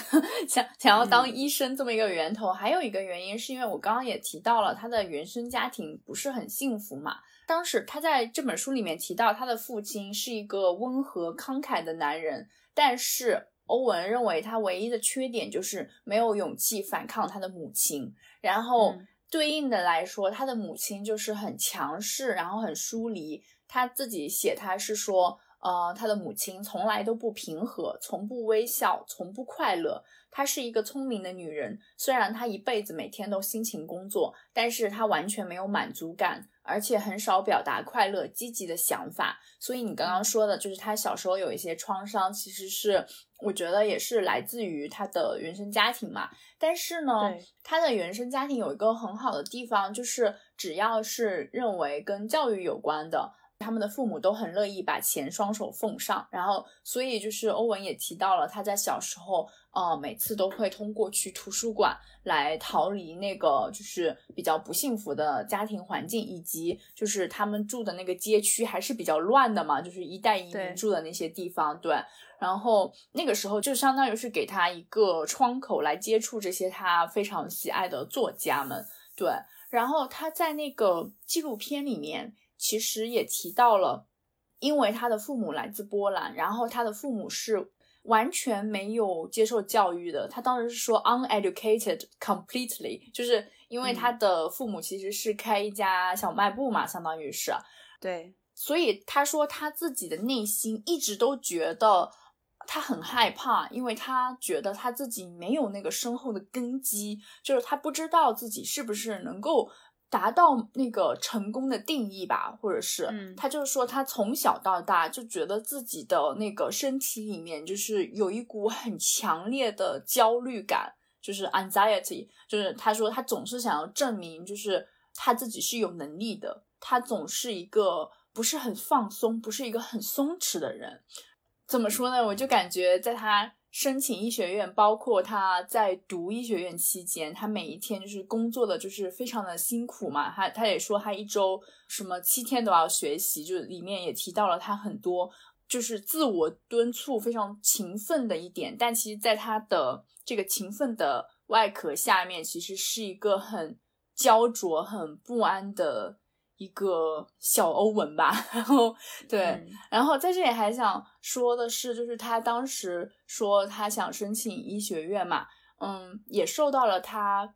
想想要当医生这么一个源头，还有一个原因是因为我刚刚也提到了他的原生家庭不是很幸福嘛。当时他在这本书里面提到，他的父亲是一个温和慷慨的男人，但是欧文认为他唯一的缺点就是没有勇气反抗他的母亲。然后对应的来说，他的母亲就是很强势，然后很疏离。他自己写他是说。呃，他的母亲从来都不平和，从不微笑，从不快乐。她是一个聪明的女人，虽然她一辈子每天都辛勤工作，但是她完全没有满足感，而且很少表达快乐、积极的想法。所以你刚刚说的，就是她小时候有一些创伤，其实是我觉得也是来自于她的原生家庭嘛。但是呢，她的原生家庭有一个很好的地方，就是只要是认为跟教育有关的。他们的父母都很乐意把钱双手奉上，然后，所以就是欧文也提到了他在小时候，呃，每次都会通过去图书馆来逃离那个就是比较不幸福的家庭环境，以及就是他们住的那个街区还是比较乱的嘛，就是一代移民住的那些地方，对。然后那个时候就相当于是给他一个窗口来接触这些他非常喜爱的作家们，对。然后他在那个纪录片里面。其实也提到了，因为他的父母来自波兰，然后他的父母是完全没有接受教育的。他当时是说 uneducated completely，就是因为他的父母其实是开一家小卖部嘛，相当于是对。所以他说他自己的内心一直都觉得他很害怕，因为他觉得他自己没有那个深厚的根基，就是他不知道自己是不是能够。达到那个成功的定义吧，或者是他就是说，他从小到大就觉得自己的那个身体里面就是有一股很强烈的焦虑感，就是 anxiety，就是他说他总是想要证明，就是他自己是有能力的，他总是一个不是很放松，不是一个很松弛的人。怎么说呢？我就感觉在他。申请医学院，包括他在读医学院期间，他每一天就是工作的就是非常的辛苦嘛。他他也说他一周什么七天都要学习，就里面也提到了他很多就是自我敦促、非常勤奋的一点。但其实，在他的这个勤奋的外壳下面，其实是一个很焦灼、很不安的。一个小欧文吧，然后对，然后在这里还想说的是，就是他当时说他想申请医学院嘛，嗯，也受到了他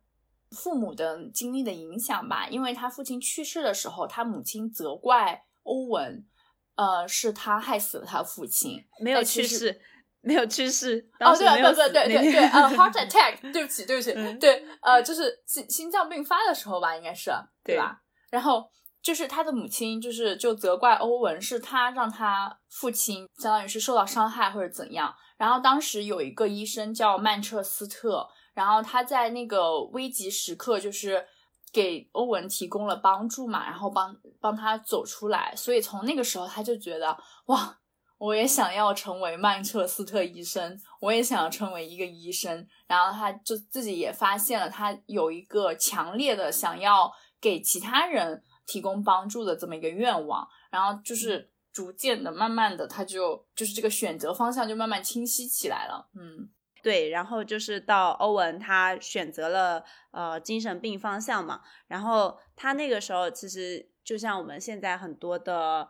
父母的经历的影响吧，因为他父亲去世的时候，他母亲责怪欧文，呃，是他害死了他父亲，没有去世，没有去世，哦，对对对对对对，呃，[LAUGHS] heart attack，对不起对不起，对，呃，就是心心脏病发的时候吧，应该是对吧？然后。就是他的母亲，就是就责怪欧文，是他让他父亲相当于是受到伤害或者怎样。然后当时有一个医生叫曼彻斯特，然后他在那个危急时刻就是给欧文提供了帮助嘛，然后帮帮他走出来。所以从那个时候他就觉得哇，我也想要成为曼彻斯特医生，我也想要成为一个医生。然后他就自己也发现了，他有一个强烈的想要给其他人。提供帮助的这么一个愿望，然后就是逐渐的、慢慢的，他就就是这个选择方向就慢慢清晰起来了。嗯，对。然后就是到欧文，他选择了呃精神病方向嘛。然后他那个时候其实就像我们现在很多的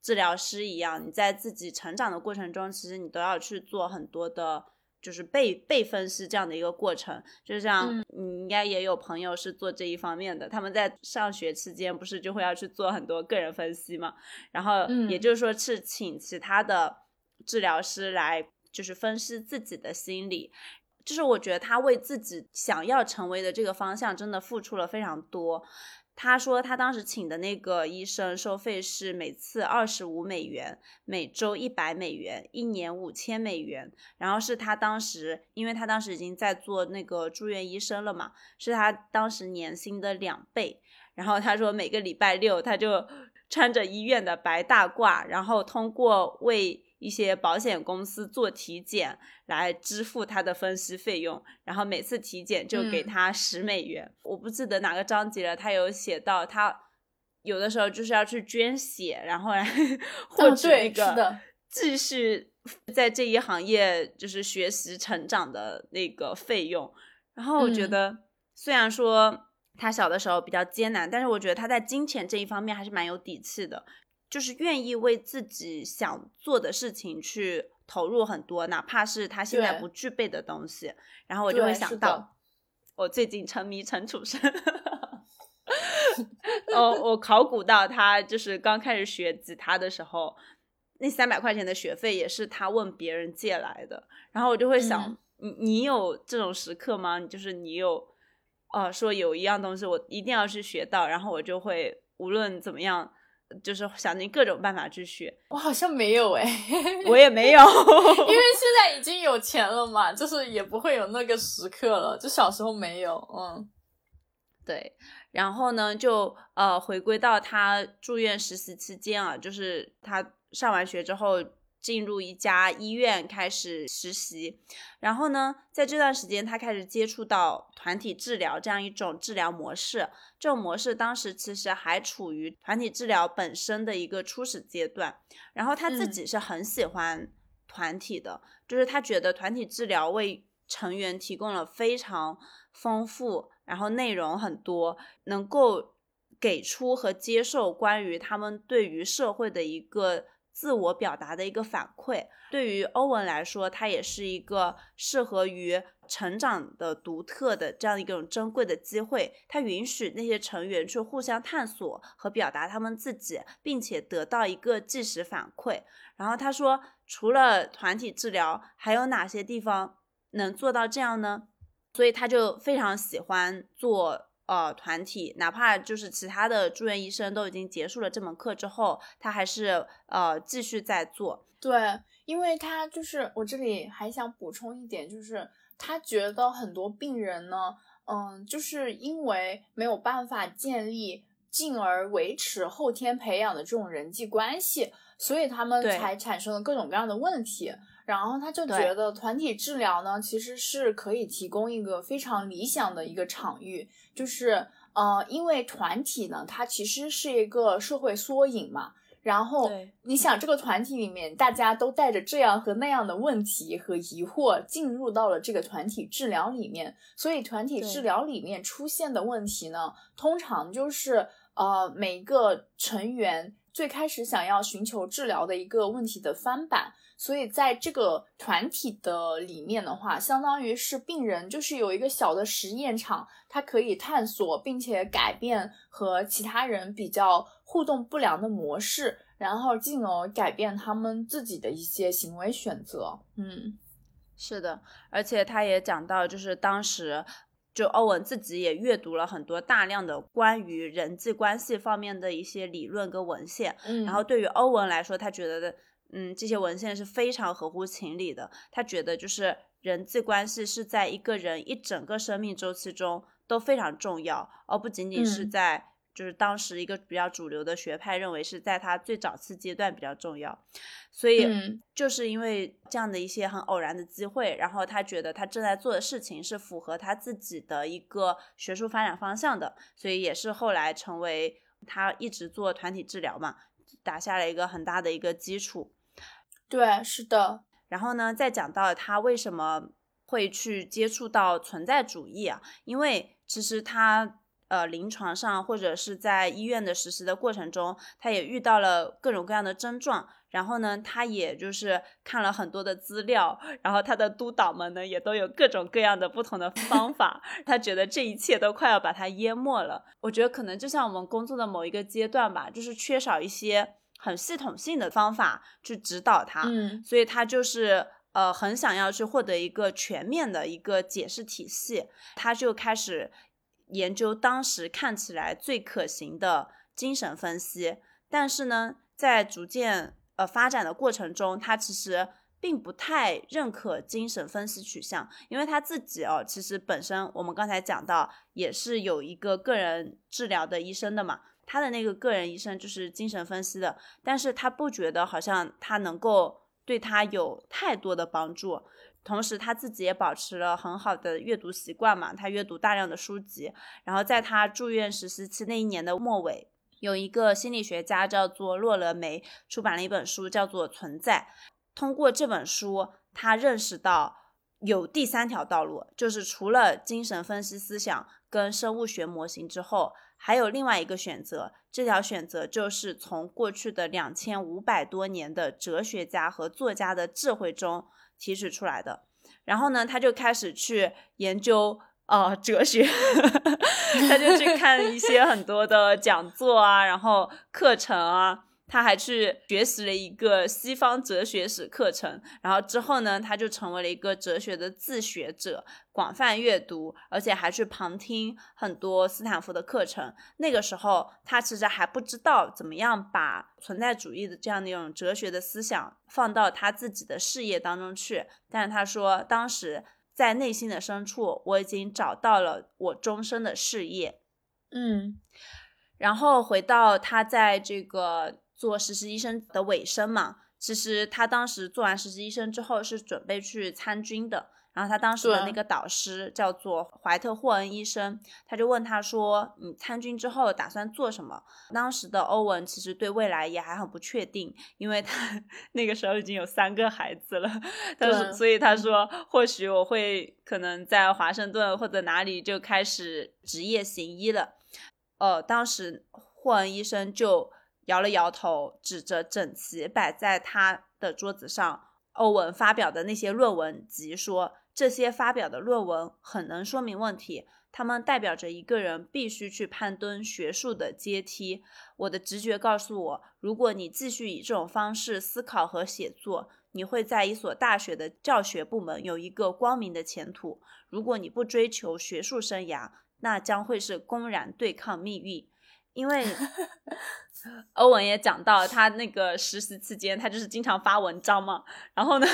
治疗师一样，你在自己成长的过程中，其实你都要去做很多的。就是被被分析这样的一个过程，就像你应该也有朋友是做这一方面的，他们在上学期间不是就会要去做很多个人分析嘛，然后也就是说是请其他的治疗师来就是分析自己的心理，就是我觉得他为自己想要成为的这个方向真的付出了非常多。他说，他当时请的那个医生收费是每次二十五美元，每周一百美元，一年五千美元。然后是他当时，因为他当时已经在做那个住院医生了嘛，是他当时年薪的两倍。然后他说，每个礼拜六他就穿着医院的白大褂，然后通过为一些保险公司做体检来支付他的分析费用，然后每次体检就给他十美元。我不记得哪个章节了，他有写到他有的时候就是要去捐血，然后来 [LAUGHS] 获取一个继续在这一行业就是学习成长的那个费用。然后我觉得，虽然说他小的时候比较艰难，但是我觉得他在金钱这一方面还是蛮有底气的。就是愿意为自己想做的事情去投入很多，哪怕是他现在不具备的东西。然后我就会想到，我最近沉迷陈楚生，哦，我考古到他就是刚开始学吉他的时候，那三百块钱的学费也是他问别人借来的。然后我就会想，你你有这种时刻吗？就是你有，哦，说有一样东西我一定要去学到，然后我就会无论怎么样。就是想尽各种办法去学，我好像没有哎，我也没有，因为 [LAUGHS] 现在已经有钱了嘛，就是也不会有那个时刻了，就小时候没有，嗯，对，然后呢，就呃回归到他住院实习期间啊，就是他上完学之后。进入一家医院开始实习，然后呢，在这段时间，他开始接触到团体治疗这样一种治疗模式。这种模式当时其实还处于团体治疗本身的一个初始阶段。然后他自己是很喜欢团体的，就是他觉得团体治疗为成员提供了非常丰富，然后内容很多，能够给出和接受关于他们对于社会的一个。自我表达的一个反馈，对于欧文来说，它也是一个适合于成长的独特的这样一种珍贵的机会。它允许那些成员去互相探索和表达他们自己，并且得到一个即时反馈。然后他说，除了团体治疗，还有哪些地方能做到这样呢？所以他就非常喜欢做。呃，团体哪怕就是其他的住院医生都已经结束了这门课之后，他还是呃继续在做。对，因为他就是我这里还想补充一点，就是他觉得很多病人呢，嗯，就是因为没有办法建立，进而维持后天培养的这种人际关系，所以他们才产生了各种各样的问题。然后他就觉得团体治疗呢，其实是可以提供一个非常理想的一个场域，就是呃，因为团体呢，它其实是一个社会缩影嘛。然后你想，这个团体里面大家都带着这样和那样的问题和疑惑进入到了这个团体治疗里面，所以团体治疗里面出现的问题呢，通常就是呃，每一个成员最开始想要寻求治疗的一个问题的翻版。所以在这个团体的里面的话，相当于是病人就是有一个小的实验场，他可以探索并且改变和其他人比较互动不良的模式，然后进而改变他们自己的一些行为选择。嗯，是的，而且他也讲到，就是当时就欧文自己也阅读了很多大量的关于人际关系方面的一些理论跟文献，嗯，然后对于欧文来说，他觉得的。嗯，这些文献是非常合乎情理的。他觉得，就是人际关系是在一个人一整个生命周期中都非常重要，而不仅仅是在就是当时一个比较主流的学派认为是在他最早期阶段比较重要。所以，就是因为这样的一些很偶然的机会，然后他觉得他正在做的事情是符合他自己的一个学术发展方向的，所以也是后来成为他一直做团体治疗嘛。打下了一个很大的一个基础。对，是的。然后呢，再讲到他为什么会去接触到存在主义啊？因为其实他呃临床上或者是在医院的实习的过程中，他也遇到了各种各样的症状。然后呢，他也就是看了很多的资料，然后他的督导们呢也都有各种各样的不同的方 [LAUGHS] 法。他觉得这一切都快要把他淹没了。我觉得可能就像我们工作的某一个阶段吧，就是缺少一些。很系统性的方法去指导他，嗯，所以他就是呃很想要去获得一个全面的一个解释体系，他就开始研究当时看起来最可行的精神分析。但是呢，在逐渐呃发展的过程中，他其实并不太认可精神分析取向，因为他自己哦，其实本身我们刚才讲到也是有一个个人治疗的医生的嘛。他的那个个人医生就是精神分析的，但是他不觉得好像他能够对他有太多的帮助。同时他自己也保持了很好的阅读习惯嘛，他阅读大量的书籍。然后在他住院实习期那一年的末尾，有一个心理学家叫做洛勒梅出版了一本书，叫做《存在》。通过这本书，他认识到有第三条道路，就是除了精神分析思想跟生物学模型之后。还有另外一个选择，这条选择就是从过去的两千五百多年的哲学家和作家的智慧中提取出来的。然后呢，他就开始去研究呃哲学，[LAUGHS] 他就去看一些很多的讲座啊，然后课程啊。他还去学习了一个西方哲学史课程，然后之后呢，他就成为了一个哲学的自学者，广泛阅读，而且还去旁听很多斯坦福的课程。那个时候，他其实还不知道怎么样把存在主义的这样的一种哲学的思想放到他自己的事业当中去。但是他说，当时在内心的深处，我已经找到了我终身的事业。嗯，然后回到他在这个。做实习医生的尾声嘛，其实他当时做完实习医生之后是准备去参军的。然后他当时的那个导师叫做怀特霍恩医生，他就问他说：“你参军之后打算做什么？”当时的欧文其实对未来也还很不确定，因为他 [LAUGHS] 那个时候已经有三个孩子了。他说，所以他说或许我会可能在华盛顿或者哪里就开始职业行医了。呃，当时霍恩医生就。摇了摇头，指着整齐摆在他的桌子上欧文发表的那些论文集说：“这些发表的论文很能说明问题，他们代表着一个人必须去攀登学术的阶梯。我的直觉告诉我，如果你继续以这种方式思考和写作，你会在一所大学的教学部门有一个光明的前途。如果你不追求学术生涯，那将会是公然对抗命运。”因为欧文也讲到，他那个实习期间，他就是经常发文章嘛。然后呢，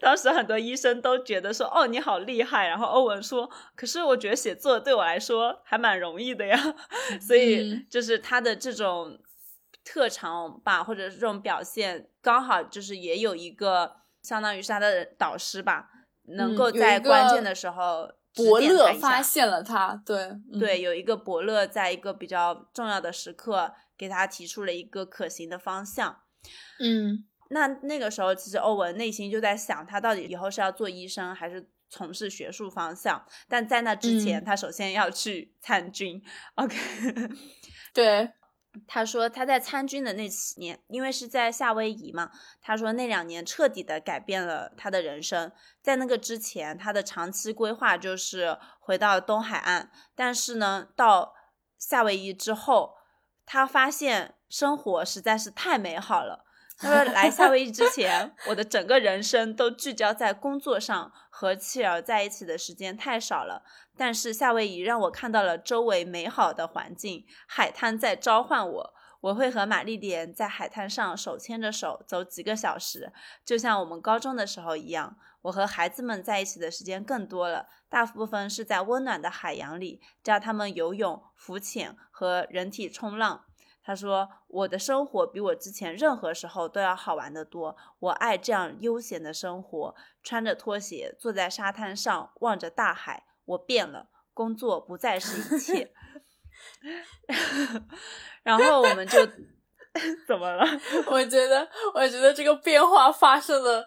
当时很多医生都觉得说：“哦，你好厉害。”然后欧文说：“可是我觉得写作对我来说还蛮容易的呀。”所以就是他的这种特长吧，或者是这种表现，刚好就是也有一个相当于是他的导师吧，能够在关键的时候。伯乐发现了他，对对，有一个伯乐在一个比较重要的时刻给他提出了一个可行的方向。嗯，那那个时候其实欧文内心就在想，他到底以后是要做医生还是从事学术方向？但在那之前，他首先要去参军。OK，[LAUGHS] 对。他说他在参军的那几年，因为是在夏威夷嘛，他说那两年彻底的改变了他的人生。在那个之前，他的长期规划就是回到东海岸，但是呢，到夏威夷之后，他发现生活实在是太美好了。他说来夏威夷之前，我的整个人生都聚焦在工作上，和妻儿在一起的时间太少了。但是夏威夷让我看到了周围美好的环境，海滩在召唤我。我会和玛丽莲在海滩上手牵着手走几个小时，就像我们高中的时候一样。我和孩子们在一起的时间更多了，大部分是在温暖的海洋里，教他们游泳、浮潜和人体冲浪。他说：“我的生活比我之前任何时候都要好玩得多。我爱这样悠闲的生活，穿着拖鞋坐在沙滩上，望着大海。”我变了，工作不再是一切。[LAUGHS] [LAUGHS] 然后我们就 [LAUGHS] 怎么了？[LAUGHS] 我觉得，我觉得这个变化发生的，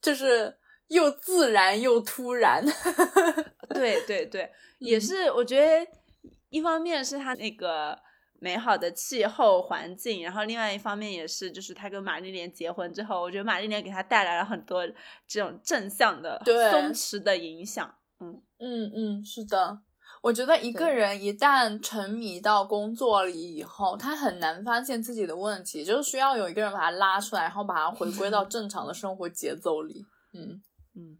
就是又自然又突然。对对对，也是。我觉得一方面是他那个美好的气候环境，然后另外一方面也是，就是他跟玛丽莲结婚之后，我觉得玛丽莲给他带来了很多这种正向的、松弛的影响。嗯嗯嗯，是的。我觉得一个人一旦沉迷到工作里以后，他很难发现自己的问题，就是需要有一个人把他拉出来，然后把他回归到 [LAUGHS] 正常的生活节奏里。嗯嗯，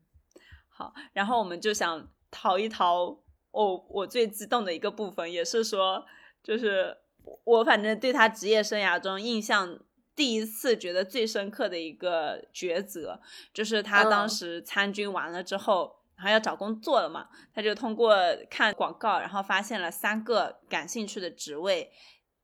好，然后我们就想逃一逃。哦，我最激动的一个部分也是说，就是我反正对他职业生涯中印象第一次觉得最深刻的一个抉择，就是他当时参军完了之后。然后要找工作了嘛，他就通过看广告，然后发现了三个感兴趣的职位，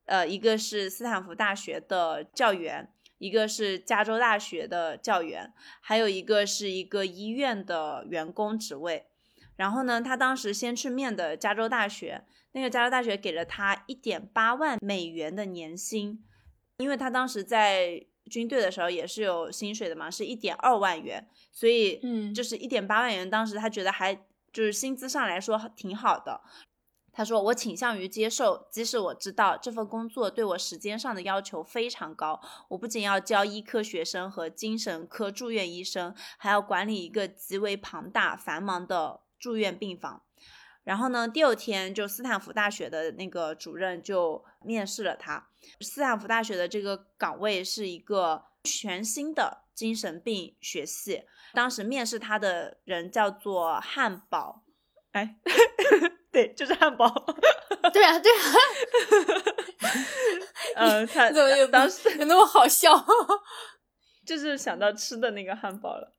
呃，一个是斯坦福大学的教员，一个是加州大学的教员，还有一个是一个医院的员工职位。然后呢，他当时先去面的加州大学，那个加州大学给了他一点八万美元的年薪，因为他当时在。军队的时候也是有薪水的嘛，是一点二万元，所以嗯，就是一点八万元，当时他觉得还就是薪资上来说挺好的。他说：“我倾向于接受，即使我知道这份工作对我时间上的要求非常高。我不仅要教医科学生和精神科住院医生，还要管理一个极为庞大繁忙的住院病房。”然后呢，第二天就斯坦福大学的那个主任就面试了他。斯坦福大学的这个岗位是一个全新的精神病学系。当时面试他的人叫做汉堡，哎，[LAUGHS] 对，就是汉堡。对啊，对啊。[LAUGHS] 嗯，他 [LAUGHS] 怎么有当时有那么好笑？就是想到吃的那个汉堡了。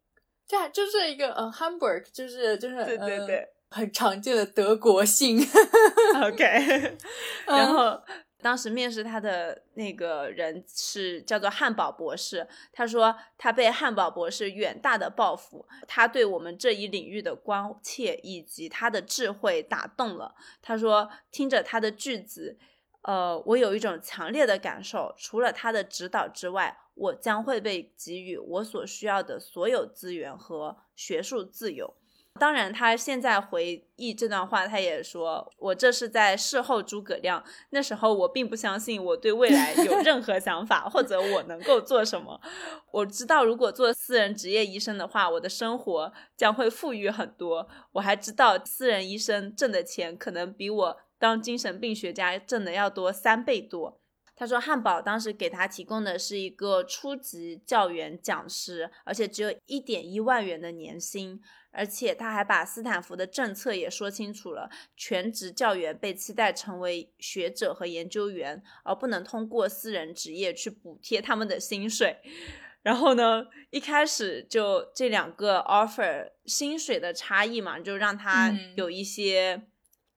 对啊，就是一个呃，Hamburg，就是就是对对对。很常见的德国姓，[LAUGHS] OK。[LAUGHS] 然后当时面试他的那个人是叫做汉堡博士，他说他被汉堡博士远大的抱负，他对我们这一领域的关切以及他的智慧打动了。他说听着他的句子，呃，我有一种强烈的感受，除了他的指导之外，我将会被给予我所需要的所有资源和学术自由。当然，他现在回忆这段话，他也说：“我这是在事后诸葛亮。那时候我并不相信我对未来有任何想法，或者我能够做什么。我知道，如果做私人职业医生的话，我的生活将会富裕很多。我还知道，私人医生挣的钱可能比我当精神病学家挣的要多三倍多。”他说，汉堡当时给他提供的是一个初级教员讲师，而且只有一点一万元的年薪。而且他还把斯坦福的政策也说清楚了：全职教员被期待成为学者和研究员，而不能通过私人职业去补贴他们的薪水。[LAUGHS] 然后呢，一开始就这两个 offer 薪水的差异嘛，就让他有一些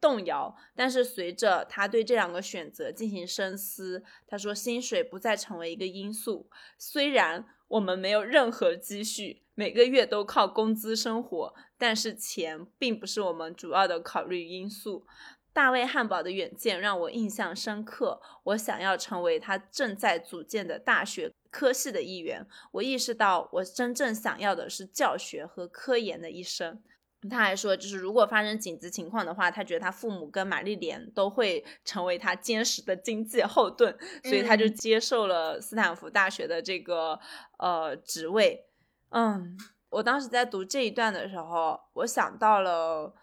动摇。但是随着他对这两个选择进行深思，他说薪水不再成为一个因素。虽然我们没有任何积蓄。每个月都靠工资生活，但是钱并不是我们主要的考虑因素。大卫·汉堡的远见让我印象深刻。我想要成为他正在组建的大学科系的一员。我意识到，我真正想要的是教学和科研的一生。他还说，就是如果发生紧急情况的话，他觉得他父母跟玛丽莲都会成为他坚实的经济后盾，所以他就接受了斯坦福大学的这个呃职位。嗯，我当时在读这一段的时候，我想到了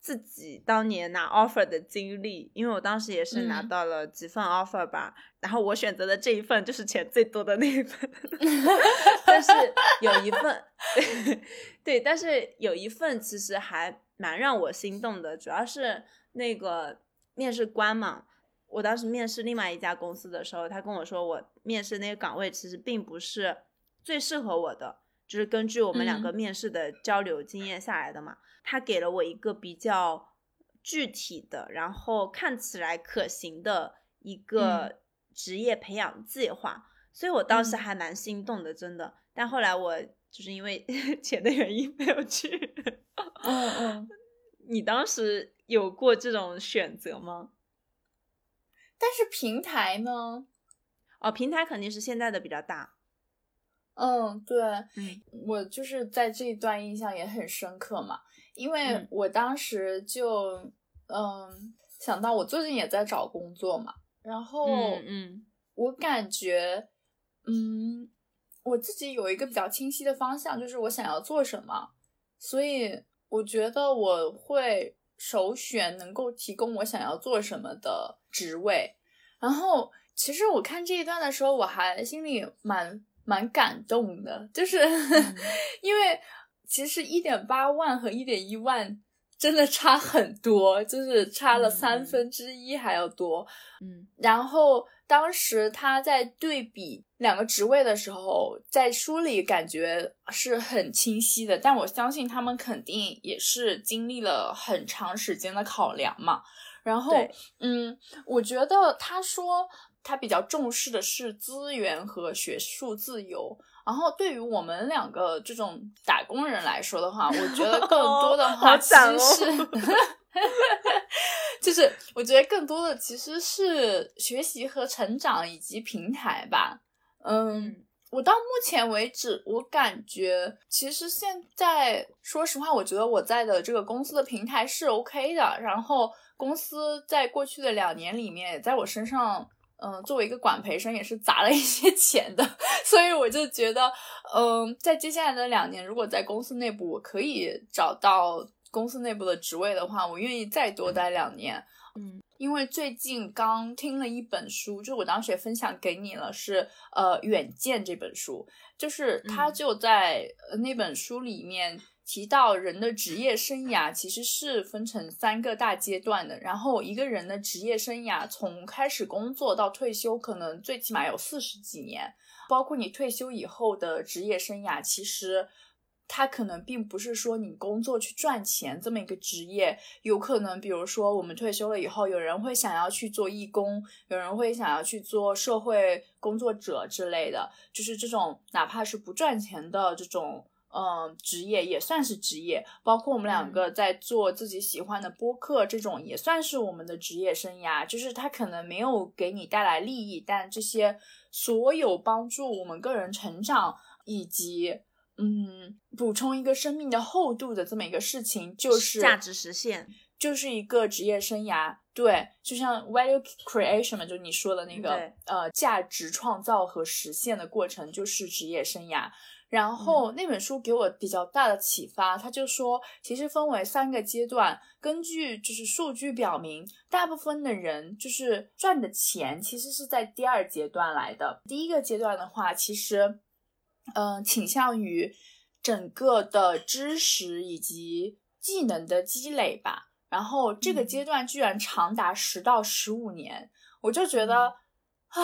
自己当年拿 offer 的经历，因为我当时也是拿到了几份 offer 吧，然后我选择的这一份就是钱最多的那一份，[LAUGHS] 但是有一份，[LAUGHS] 对，但是有一份其实还蛮让我心动的，主要是那个面试官嘛，我当时面试另外一家公司的时候，他跟我说我面试那个岗位其实并不是最适合我的。就是根据我们两个面试的交流经验下来的嘛，他给了我一个比较具体的，然后看起来可行的一个职业培养计划，所以我当时还蛮心动的，真的。但后来我就是因为 [LAUGHS] 钱的原因没有去。嗯嗯，你当时有过这种选择吗？但是平台呢？哦，平台肯定是现在的比较大。嗯，对，嗯，我就是在这一段印象也很深刻嘛，因为我当时就嗯想到我最近也在找工作嘛，然后嗯，我感觉嗯我自己有一个比较清晰的方向，就是我想要做什么，所以我觉得我会首选能够提供我想要做什么的职位。然后其实我看这一段的时候，我还心里蛮。蛮感动的，就是 [LAUGHS] 因为其实一点八万和一点一万真的差很多，就是差了三分之一还要多。嗯，然后当时他在对比两个职位的时候，在书里感觉是很清晰的，但我相信他们肯定也是经历了很长时间的考量嘛。然后，嗯，我觉得他说。他比较重视的是资源和学术自由，然后对于我们两个这种打工人来说的话，我觉得更多的 [LAUGHS] 话其实是，[LAUGHS] 就是我觉得更多的其实是学习和成长以及平台吧。嗯，我到目前为止，我感觉其实现在说实话，我觉得我在的这个公司的平台是 OK 的，然后公司在过去的两年里面也在我身上。嗯，作为一个管培生，也是砸了一些 [LAUGHS] 钱的，所以我就觉得，嗯，在接下来的两年，如果在公司内部我可以找到公司内部的职位的话，我愿意再多待两年。嗯，因为最近刚听了一本书，就我当时也分享给你了，是呃《远见》这本书，就是他就在那本书里面。提到人的职业生涯其实是分成三个大阶段的，然后一个人的职业生涯从开始工作到退休，可能最起码有四十几年，包括你退休以后的职业生涯，其实它可能并不是说你工作去赚钱这么一个职业，有可能比如说我们退休了以后，有人会想要去做义工，有人会想要去做社会工作者之类的，就是这种哪怕是不赚钱的这种。嗯，职业也算是职业，包括我们两个在做自己喜欢的播客，这种也算是我们的职业生涯。就是它可能没有给你带来利益，但这些所有帮助我们个人成长以及嗯补充一个生命的厚度的这么一个事情，就是价值实现，就是一个职业生涯。对，就像 value creation 嘛，就你说的那个呃价值创造和实现的过程，就是职业生涯。然后那本书给我比较大的启发，他就说，其实分为三个阶段，根据就是数据表明，大部分的人就是赚的钱其实是在第二阶段来的。第一个阶段的话，其实，嗯，倾向于整个的知识以及技能的积累吧。然后这个阶段居然长达十到十五年，我就觉得。啊，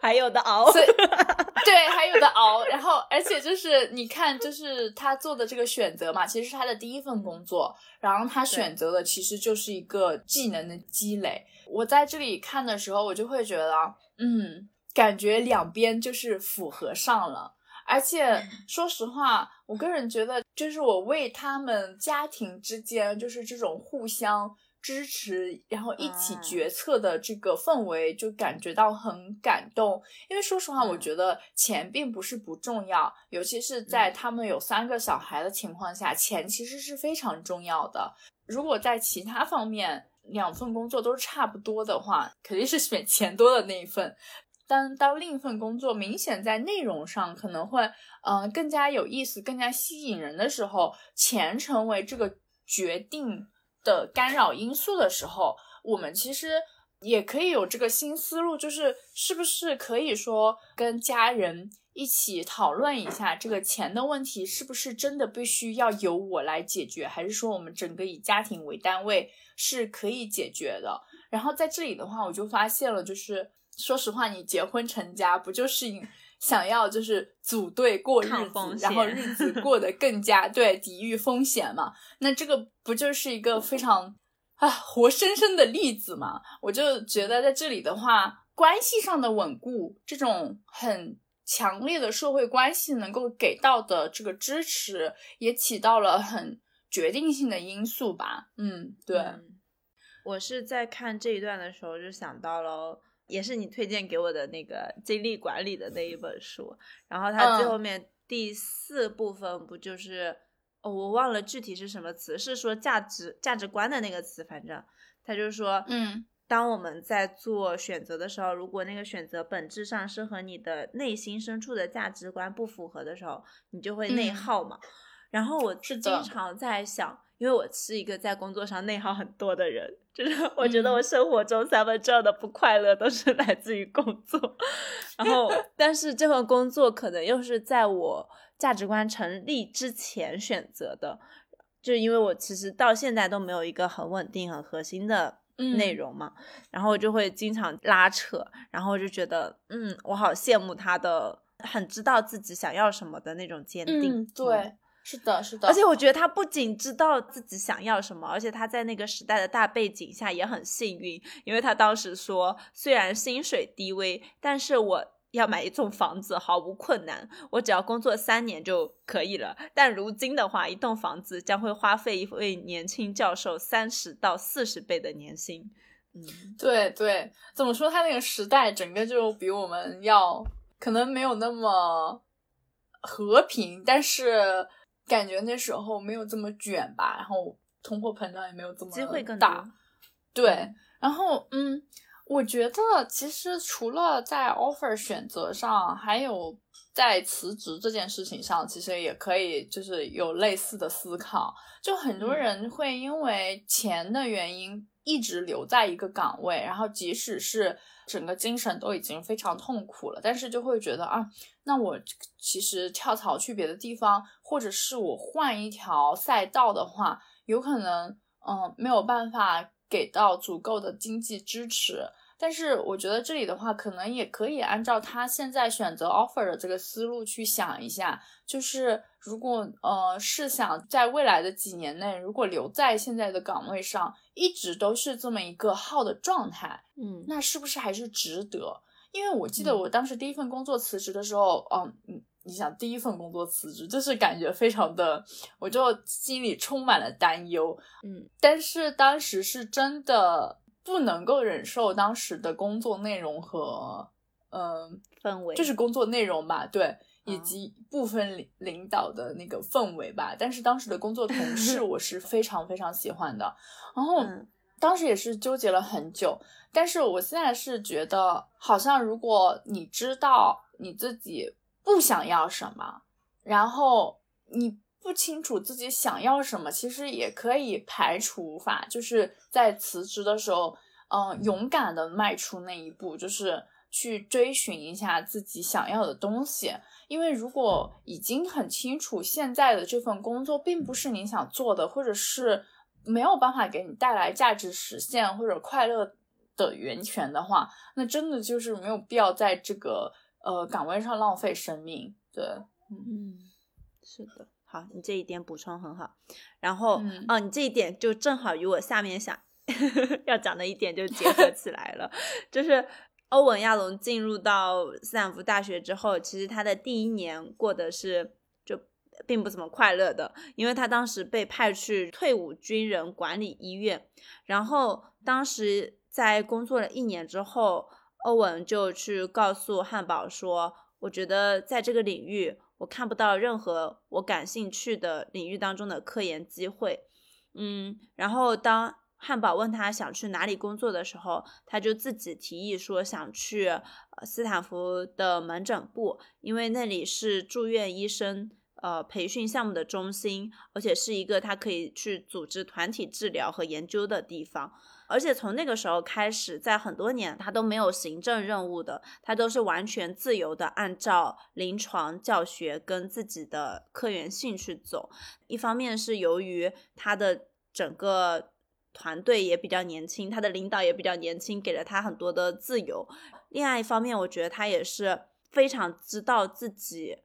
还有的熬，对，还有的熬。然后，而且就是你看，就是他做的这个选择嘛，其实是他的第一份工作，然后他选择的其实就是一个技能的积累。我在这里看的时候，我就会觉得，嗯，感觉两边就是符合上了。而且说实话，我个人觉得，就是我为他们家庭之间，就是这种互相。支持，然后一起决策的这个氛围，就感觉到很感动。因为说实话，我觉得钱并不是不重要，尤其是在他们有三个小孩的情况下，钱其实是非常重要的。如果在其他方面两份工作都是差不多的话，肯定是选钱多的那一份。但当另一份工作明显在内容上可能会，嗯，更加有意思、更加吸引人的时候，钱成为这个决定。的干扰因素的时候，我们其实也可以有这个新思路，就是是不是可以说跟家人一起讨论一下这个钱的问题，是不是真的必须要由我来解决，还是说我们整个以家庭为单位是可以解决的？然后在这里的话，我就发现了，就是说实话，你结婚成家不就是？想要就是组队过日子，然后日子 [LAUGHS] 过得更加对抵御风险嘛？那这个不就是一个非常啊活生生的例子嘛？我就觉得在这里的话，关系上的稳固，这种很强烈的社会关系能够给到的这个支持，也起到了很决定性的因素吧？嗯，对。我是在看这一段的时候就想到了。也是你推荐给我的那个精力管理的那一本书。然后它最后面第四部分不就是哦，我忘了具体是什么词，是说价值价值观的那个词，反正他就说，嗯。当我们在做选择的时候，如果那个选择本质上是和你的内心深处的价值观不符合的时候，你就会内耗嘛。然后我是经常在想，因为我是一个在工作上内耗很多的人，就是 [LAUGHS] 我觉得我生活中三分之二的不快乐都是来自于工作。[LAUGHS] 然后，但是这份工作可能又是在我价值观成立之前选择的，就因为我其实到现在都没有一个很稳定、很核心的。内容嘛，然后我就会经常拉扯，然后我就觉得，嗯，我好羡慕他的，很知道自己想要什么的那种坚定。对，是的，是的。而且我觉得他不仅知道自己想要什么，而且他在那个时代的大背景下也很幸运，因为他当时说，虽然薪水低微，但是我。要买一栋房子毫无困难，我只要工作三年就可以了。但如今的话，一栋房子将会花费一位年轻教授三十到四十倍的年薪。嗯，对对，怎么说？他那个时代整个就比我们要可能没有那么和平，但是感觉那时候没有这么卷吧。然后通货膨胀也没有这么机会更大。对，然后嗯。我觉得其实除了在 offer 选择上，还有在辞职这件事情上，其实也可以就是有类似的思考。就很多人会因为钱的原因一直留在一个岗位，然后即使是整个精神都已经非常痛苦了，但是就会觉得啊，那我其实跳槽去别的地方，或者是我换一条赛道的话，有可能嗯没有办法给到足够的经济支持。但是我觉得这里的话，可能也可以按照他现在选择 offer 的这个思路去想一下，就是如果呃是想在未来的几年内，如果留在现在的岗位上，一直都是这么一个耗的状态，嗯，那是不是还是值得？因为我记得我当时第一份工作辞职的时候，嗯，你想第一份工作辞职，就是感觉非常的，我就心里充满了担忧，嗯，但是当时是真的。不能够忍受当时的工作内容和嗯氛围，就是工作内容吧，对，以及部分领领导的那个氛围吧。但是当时的工作同事 [LAUGHS] 我是非常非常喜欢的，然后当时也是纠结了很久。但是我现在是觉得，好像如果你知道你自己不想要什么，然后你。不清楚自己想要什么，其实也可以排除法，就是在辞职的时候，嗯，勇敢的迈出那一步，就是去追寻一下自己想要的东西。因为如果已经很清楚现在的这份工作并不是你想做的，或者是没有办法给你带来价值实现或者快乐的源泉的话，那真的就是没有必要在这个呃岗位上浪费生命。对，嗯，是的。好，你这一点补充很好，然后哦，你这一点就正好与我下面想 [LAUGHS] 要讲的一点就结合起来了，就是欧文亚龙进入到斯坦福大学之后，其实他的第一年过的是就并不怎么快乐的，因为他当时被派去退伍军人管理医院，然后当时在工作了一年之后，欧文就去告诉汉堡说，我觉得在这个领域。我看不到任何我感兴趣的领域当中的科研机会，嗯，然后当汉堡问他想去哪里工作的时候，他就自己提议说想去斯坦福的门诊部，因为那里是住院医生呃培训项目的中心，而且是一个他可以去组织团体治疗和研究的地方。而且从那个时候开始，在很多年他都没有行政任务的，他都是完全自由的，按照临床教学跟自己的科研兴趣走。一方面是由于他的整个团队也比较年轻，他的领导也比较年轻，给了他很多的自由。另外一方面，我觉得他也是非常知道自己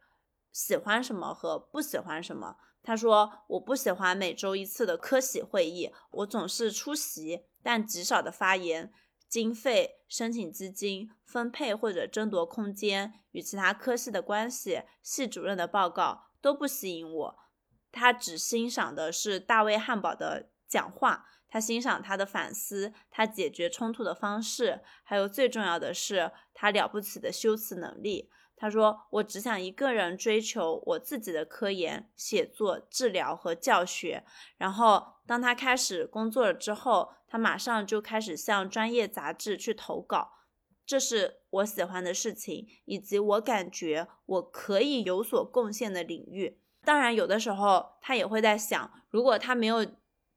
喜欢什么和不喜欢什么。他说：“我不喜欢每周一次的科喜会议，我总是出席。”但极少的发言、经费申请资金分配或者争夺空间与其他科系的关系、系主任的报告都不吸引我。他只欣赏的是大卫汉堡的讲话，他欣赏他的反思，他解决冲突的方式，还有最重要的是他了不起的修辞能力。他说：“我只想一个人追求我自己的科研、写作、治疗和教学。然后，当他开始工作了之后，他马上就开始向专业杂志去投稿。这是我喜欢的事情，以及我感觉我可以有所贡献的领域。当然，有的时候他也会在想，如果他没有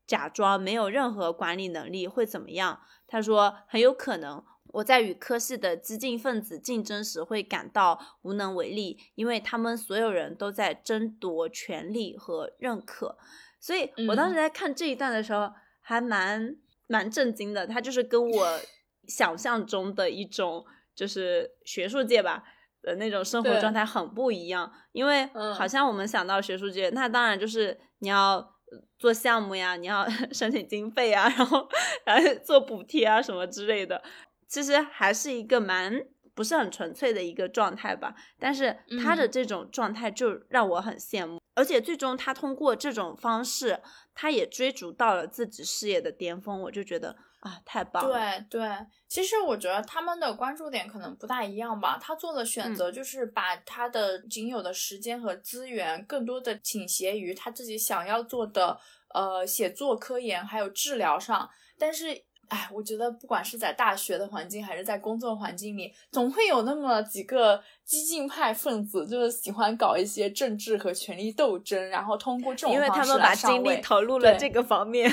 假装没有任何管理能力会怎么样？他说，很有可能。”我在与科系的激进分子竞争时，会感到无能为力，因为他们所有人都在争夺权力和认可。所以我当时在看这一段的时候，还蛮蛮震惊的。他就是跟我 [LAUGHS] 想象中的一种，就是学术界吧的那种生活状态很不一样。因为好像我们想到学术界，那当然就是你要做项目呀，你要 [LAUGHS] 申请经费啊，然后 [LAUGHS] 然后做补贴啊什么之类的。其实还是一个蛮不是很纯粹的一个状态吧，但是他的这种状态就让我很羡慕，而且最终他通过这种方式，他也追逐到了自己事业的巅峰，我就觉得啊，太棒了。对对，其实我觉得他们的关注点可能不大一样吧，他做的选择就是把他的仅有的时间和资源更多的倾斜于他自己想要做的呃写作、科研还有治疗上，但是。哎，我觉得不管是在大学的环境，还是在工作环境里，总会有那么几个激进派分子，就是喜欢搞一些政治和权力斗争，然后通过这种因为他们把精力投入了这个方面，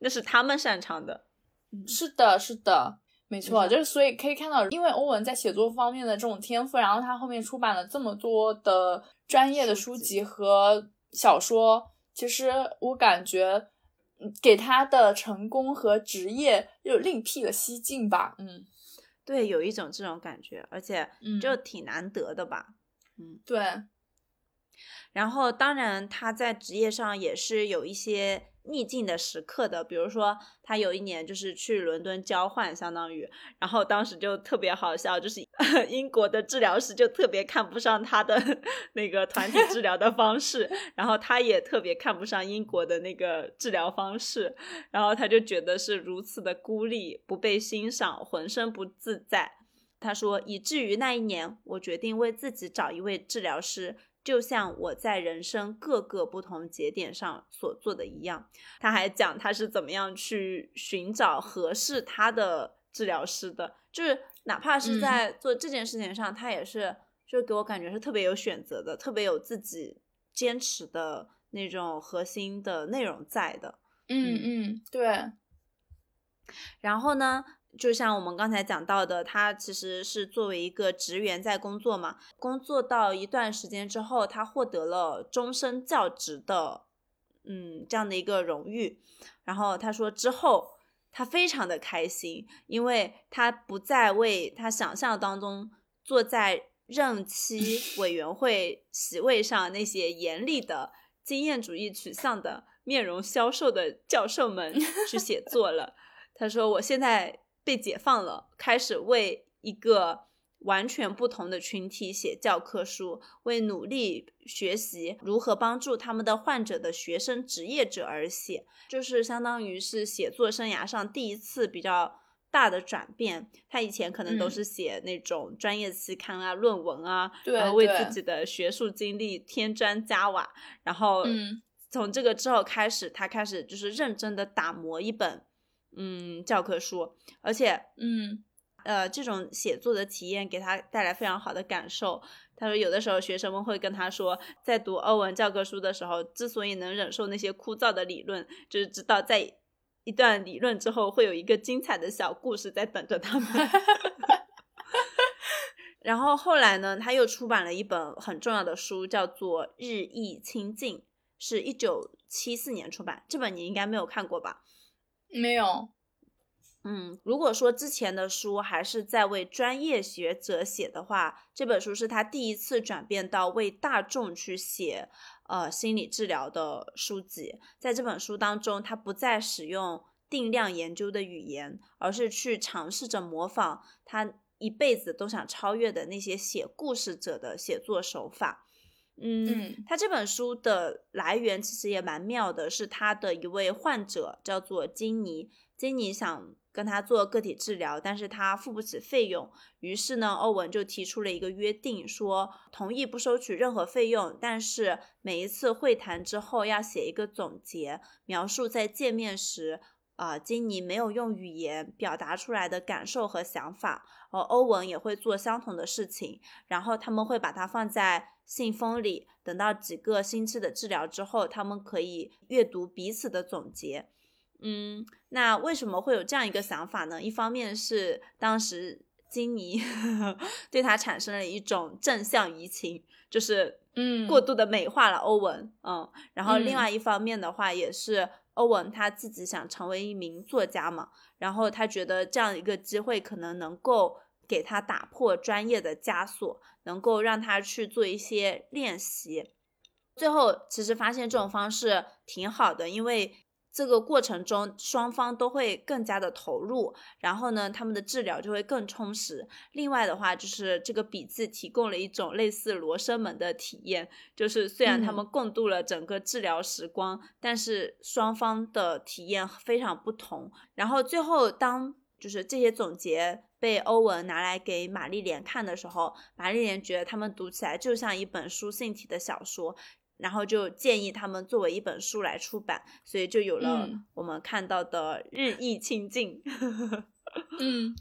那是他们擅长的。是的，是的，没错，就是所以可以看到，因为欧文在写作方面的这种天赋，然后他后面出版了这么多的专业的书籍和小说，其实我感觉。给他的成功和职业又另辟了蹊径吧？嗯，对，有一种这种感觉，而且就挺难得的吧？嗯，对。然后，当然他在职业上也是有一些。逆境的时刻的，比如说他有一年就是去伦敦交换，相当于，然后当时就特别好笑，就是 [LAUGHS] 英国的治疗师就特别看不上他的 [LAUGHS] 那个团体治疗的方式，[LAUGHS] 然后他也特别看不上英国的那个治疗方式，然后他就觉得是如此的孤立，不被欣赏，浑身不自在。他说，以至于那一年，我决定为自己找一位治疗师。就像我在人生各个不同节点上所做的一样，他还讲他是怎么样去寻找合适他的治疗师的，就是哪怕是在做这件事情上，他也是，就给我感觉是特别有选择的，特别有自己坚持的那种核心的内容在的。嗯嗯，对。然后呢？就像我们刚才讲到的，他其实是作为一个职员在工作嘛。工作到一段时间之后，他获得了终身教职的，嗯，这样的一个荣誉。然后他说之后，他非常的开心，因为他不再为他想象当中坐在任期 [LAUGHS] 委员会席位上那些严厉的经验主义取向的面容消瘦的教授们去写作了。他说：“我现在。”被解放了，开始为一个完全不同的群体写教科书，为努力学习如何帮助他们的患者的学生职业者而写，就是相当于是写作生涯上第一次比较大的转变。他以前可能都是写那种专业期刊啊、论文啊，然后为自己的学术经历添砖加瓦。然后从这个之后开始，他开始就是认真的打磨一本。嗯，教科书，而且，嗯，呃，这种写作的体验给他带来非常好的感受。他说，有的时候学生们会跟他说，在读欧文教科书的时候，之所以能忍受那些枯燥的理论，就是知道在一段理论之后会有一个精彩的小故事在等着他们。[LAUGHS] 然后后来呢，他又出版了一本很重要的书，叫做《日益亲近》，是一九七四年出版。这本你应该没有看过吧？没有，嗯，如果说之前的书还是在为专业学者写的话，这本书是他第一次转变到为大众去写，呃，心理治疗的书籍。在这本书当中，他不再使用定量研究的语言，而是去尝试着模仿他一辈子都想超越的那些写故事者的写作手法。嗯，他这本书的来源其实也蛮妙的，是他的一位患者叫做金妮，金妮想跟他做个体治疗，但是他付不起费用，于是呢，欧文就提出了一个约定，说同意不收取任何费用，但是每一次会谈之后要写一个总结，描述在见面时。啊，金妮没有用语言表达出来的感受和想法，而欧文也会做相同的事情，然后他们会把它放在信封里，等到几个星期的治疗之后，他们可以阅读彼此的总结。嗯，那为什么会有这样一个想法呢？一方面是当时金妮 [LAUGHS] 对他产生了一种正向移情，就是嗯过度的美化了欧文，嗯，然后另外一方面的话也是。欧文他自己想成为一名作家嘛，然后他觉得这样一个机会可能能够给他打破专业的枷锁，能够让他去做一些练习。最后其实发现这种方式挺好的，因为。这个过程中，双方都会更加的投入，然后呢，他们的治疗就会更充实。另外的话，就是这个笔记提供了一种类似罗生门的体验，就是虽然他们共度了整个治疗时光，但是双方的体验非常不同。然后最后，当就是这些总结被欧文拿来给玛丽莲看的时候，玛丽莲觉得他们读起来就像一本书信体的小说。然后就建议他们作为一本书来出版，所以就有了我们看到的日益亲近。嗯，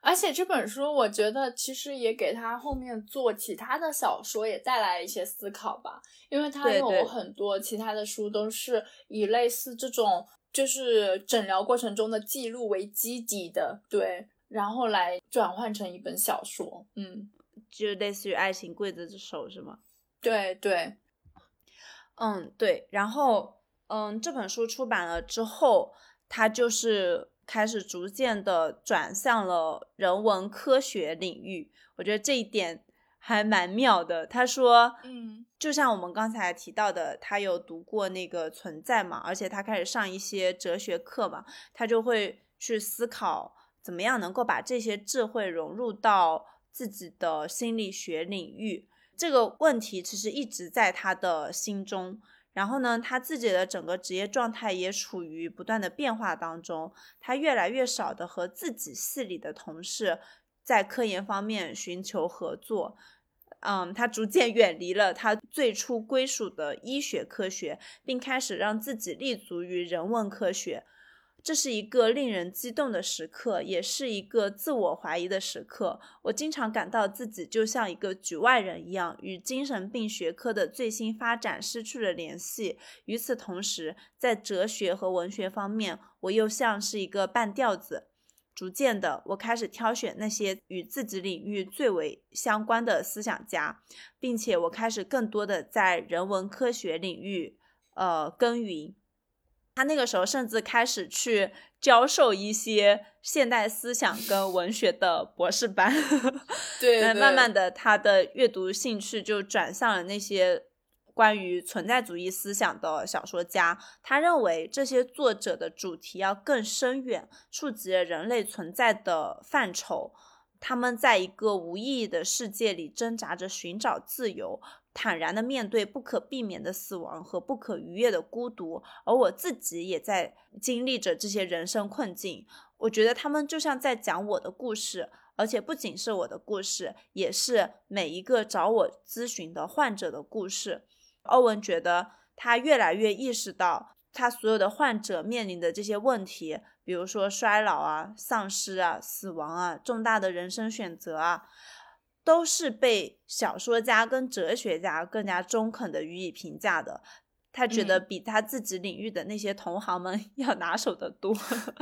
而且这本书我觉得其实也给他后面做其他的小说也带来一些思考吧，因为他有很多其他的书都是以类似这种就是诊疗过程中的记录为基底的，对，然后来转换成一本小说。嗯，就类似于《爱情刽子手》是吗？对对。嗯，对，然后，嗯，这本书出版了之后，它就是开始逐渐的转向了人文科学领域。我觉得这一点还蛮妙的。他说，嗯，就像我们刚才提到的，他有读过那个存在嘛，而且他开始上一些哲学课嘛，他就会去思考怎么样能够把这些智慧融入到自己的心理学领域。这个问题其实一直在他的心中，然后呢，他自己的整个职业状态也处于不断的变化当中。他越来越少的和自己系里的同事在科研方面寻求合作，嗯，他逐渐远离了他最初归属的医学科学，并开始让自己立足于人文科学。这是一个令人激动的时刻，也是一个自我怀疑的时刻。我经常感到自己就像一个局外人一样，与精神病学科的最新发展失去了联系。与此同时，在哲学和文学方面，我又像是一个半吊子。逐渐的，我开始挑选那些与自己领域最为相关的思想家，并且我开始更多的在人文科学领域，呃，耕耘。他那个时候甚至开始去教授一些现代思想跟文学的博士班，[LAUGHS] 对，慢慢的他的阅读兴趣就转向了那些关于存在主义思想的小说家。他认为这些作者的主题要更深远，触及了人类存在的范畴。他们在一个无意义的世界里挣扎着寻找自由。坦然的面对不可避免的死亡和不可逾越的孤独，而我自己也在经历着这些人生困境。我觉得他们就像在讲我的故事，而且不仅是我的故事，也是每一个找我咨询的患者的故事。欧文觉得他越来越意识到，他所有的患者面临的这些问题，比如说衰老啊、丧失啊、死亡啊、重大的人生选择啊。都是被小说家跟哲学家更加中肯的予以评价的，他觉得比他自己领域的那些同行们 [LAUGHS] 要拿手的多，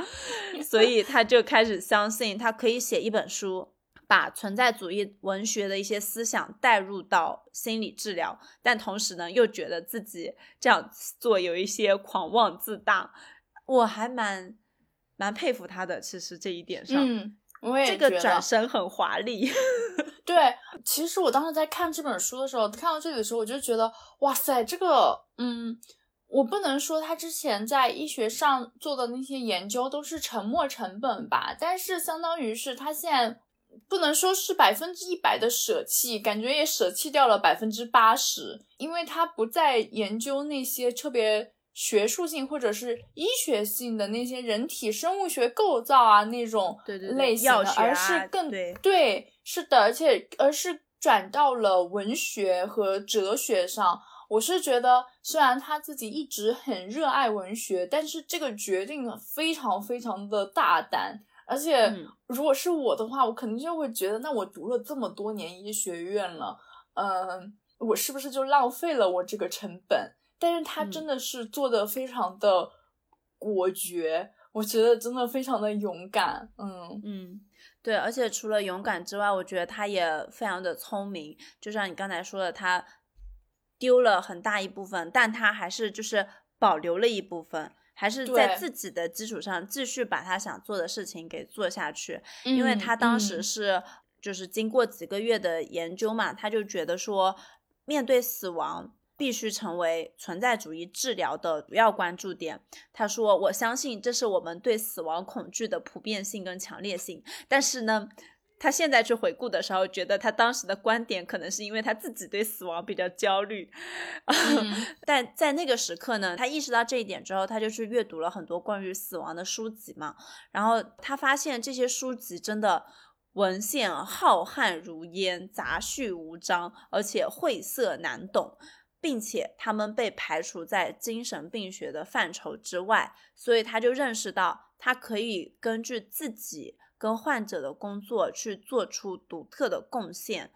[LAUGHS] 所以他就开始相信他可以写一本书，把存在主义文学的一些思想带入到心理治疗，但同时呢，又觉得自己这样做有一些狂妄自大，我还蛮蛮佩服他的，其实这一点上，嗯，我也这个转身很华丽。[LAUGHS] 对，其实我当时在看这本书的时候，看到这里的时候，我就觉得，哇塞，这个，嗯，我不能说他之前在医学上做的那些研究都是沉没成本吧，但是相当于是他现在不能说是百分之一百的舍弃，感觉也舍弃掉了百分之八十，因为他不再研究那些特别学术性或者是医学性的那些人体生物学构造啊那种类型的，而是更对，是的，而且而是转到了文学和哲学上。我是觉得，虽然他自己一直很热爱文学，但是这个决定非常非常的大胆。而且，如果是我的话，我肯定就会觉得，那我读了这么多年医学院了，嗯，我是不是就浪费了我这个成本？但是他真的是做的非常的果决，我觉得真的非常的勇敢。嗯嗯，对，而且除了勇敢之外，我觉得他也非常的聪明。就像你刚才说的，他丢了很大一部分，但他还是就是保留了一部分。还是在自己的基础上继续把他想做的事情给做下去，因为他当时是就是经过几个月的研究嘛，他就觉得说面对死亡必须成为存在主义治疗的主要关注点。他说：“我相信这是我们对死亡恐惧的普遍性跟强烈性，但是呢。”他现在去回顾的时候，觉得他当时的观点可能是因为他自己对死亡比较焦虑，[LAUGHS] 但在那个时刻呢，他意识到这一点之后，他就去阅读了很多关于死亡的书籍嘛。然后他发现这些书籍真的文献浩瀚如烟，杂序无章，而且晦涩难懂，并且他们被排除在精神病学的范畴之外。所以他就认识到，他可以根据自己。跟患者的工作去做出独特的贡献，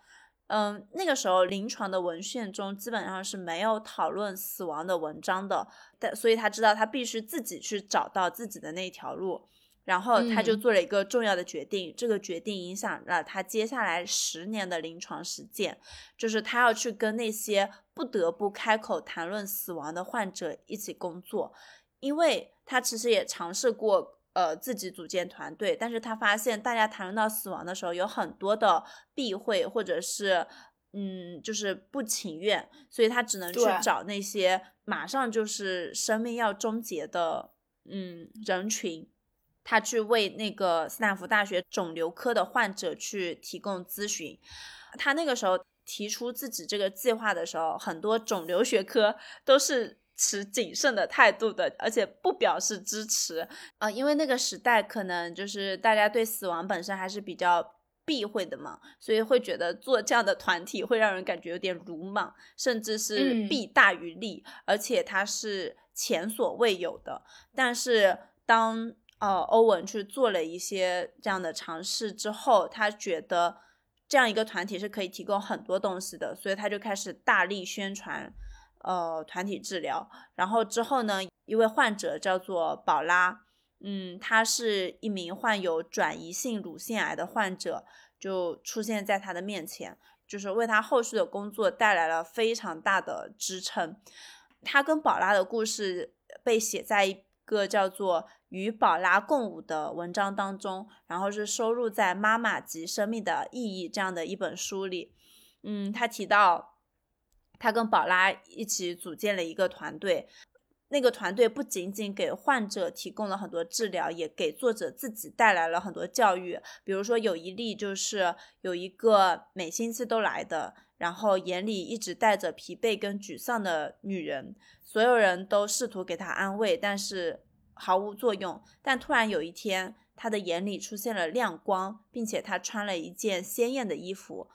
嗯，那个时候临床的文献中基本上是没有讨论死亡的文章的，但所以他知道他必须自己去找到自己的那条路，然后他就做了一个重要的决定，这个决定影响了他接下来十年的临床实践，就是他要去跟那些不得不开口谈论死亡的患者一起工作，因为他其实也尝试过。呃，自己组建团队，但是他发现大家谈论到死亡的时候，有很多的避讳，或者是嗯，就是不情愿，所以他只能去找那些马上就是生命要终结的嗯人群，他去为那个斯坦福大学肿瘤科的患者去提供咨询。他那个时候提出自己这个计划的时候，很多肿瘤学科都是。持谨慎的态度的，而且不表示支持啊，因为那个时代可能就是大家对死亡本身还是比较避讳的嘛，所以会觉得做这样的团体会让人感觉有点鲁莽，甚至是弊大于利，而且它是前所未有的。但是当呃欧文去做了一些这样的尝试之后，他觉得这样一个团体是可以提供很多东西的，所以他就开始大力宣传。呃，团体治疗，然后之后呢，一位患者叫做宝拉，嗯，他是一名患有转移性乳腺癌的患者，就出现在他的面前，就是为他后续的工作带来了非常大的支撑。他跟宝拉的故事被写在一个叫做《与宝拉共舞》的文章当中，然后是收录在《妈妈及生命的意义》这样的一本书里。嗯，他提到。他跟宝拉一起组建了一个团队，那个团队不仅仅给患者提供了很多治疗，也给作者自己带来了很多教育。比如说有一例就是有一个每星期都来的，然后眼里一直带着疲惫跟沮丧的女人，所有人都试图给她安慰，但是毫无作用。但突然有一天，她的眼里出现了亮光，并且她穿了一件鲜艳的衣服。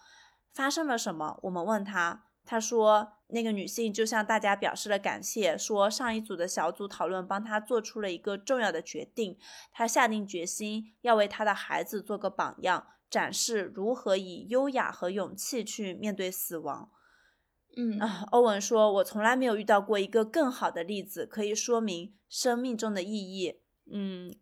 发生了什么？我们问她。他说，那个女性就向大家表示了感谢，说上一组的小组讨论帮她做出了一个重要的决定。她下定决心要为她的孩子做个榜样，展示如何以优雅和勇气去面对死亡。嗯啊，欧文说：“我从来没有遇到过一个更好的例子，可以说明生命中的意义。”嗯，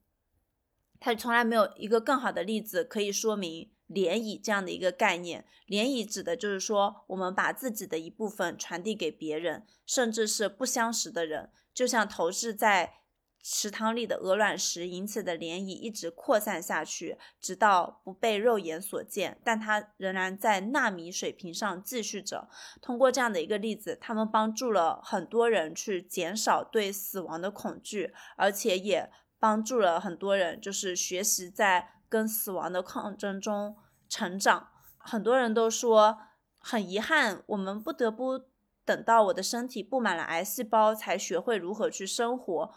他从来没有一个更好的例子可以说明。涟漪这样的一个概念，涟漪指的就是说，我们把自己的一部分传递给别人，甚至是不相识的人，就像投掷在池塘里的鹅卵石引起的涟漪，一直扩散下去，直到不被肉眼所见，但它仍然在纳米水平上继续着。通过这样的一个例子，他们帮助了很多人去减少对死亡的恐惧，而且也帮助了很多人，就是学习在。跟死亡的抗争中成长。很多人都说很遗憾，我们不得不等到我的身体布满了癌细胞，才学会如何去生活。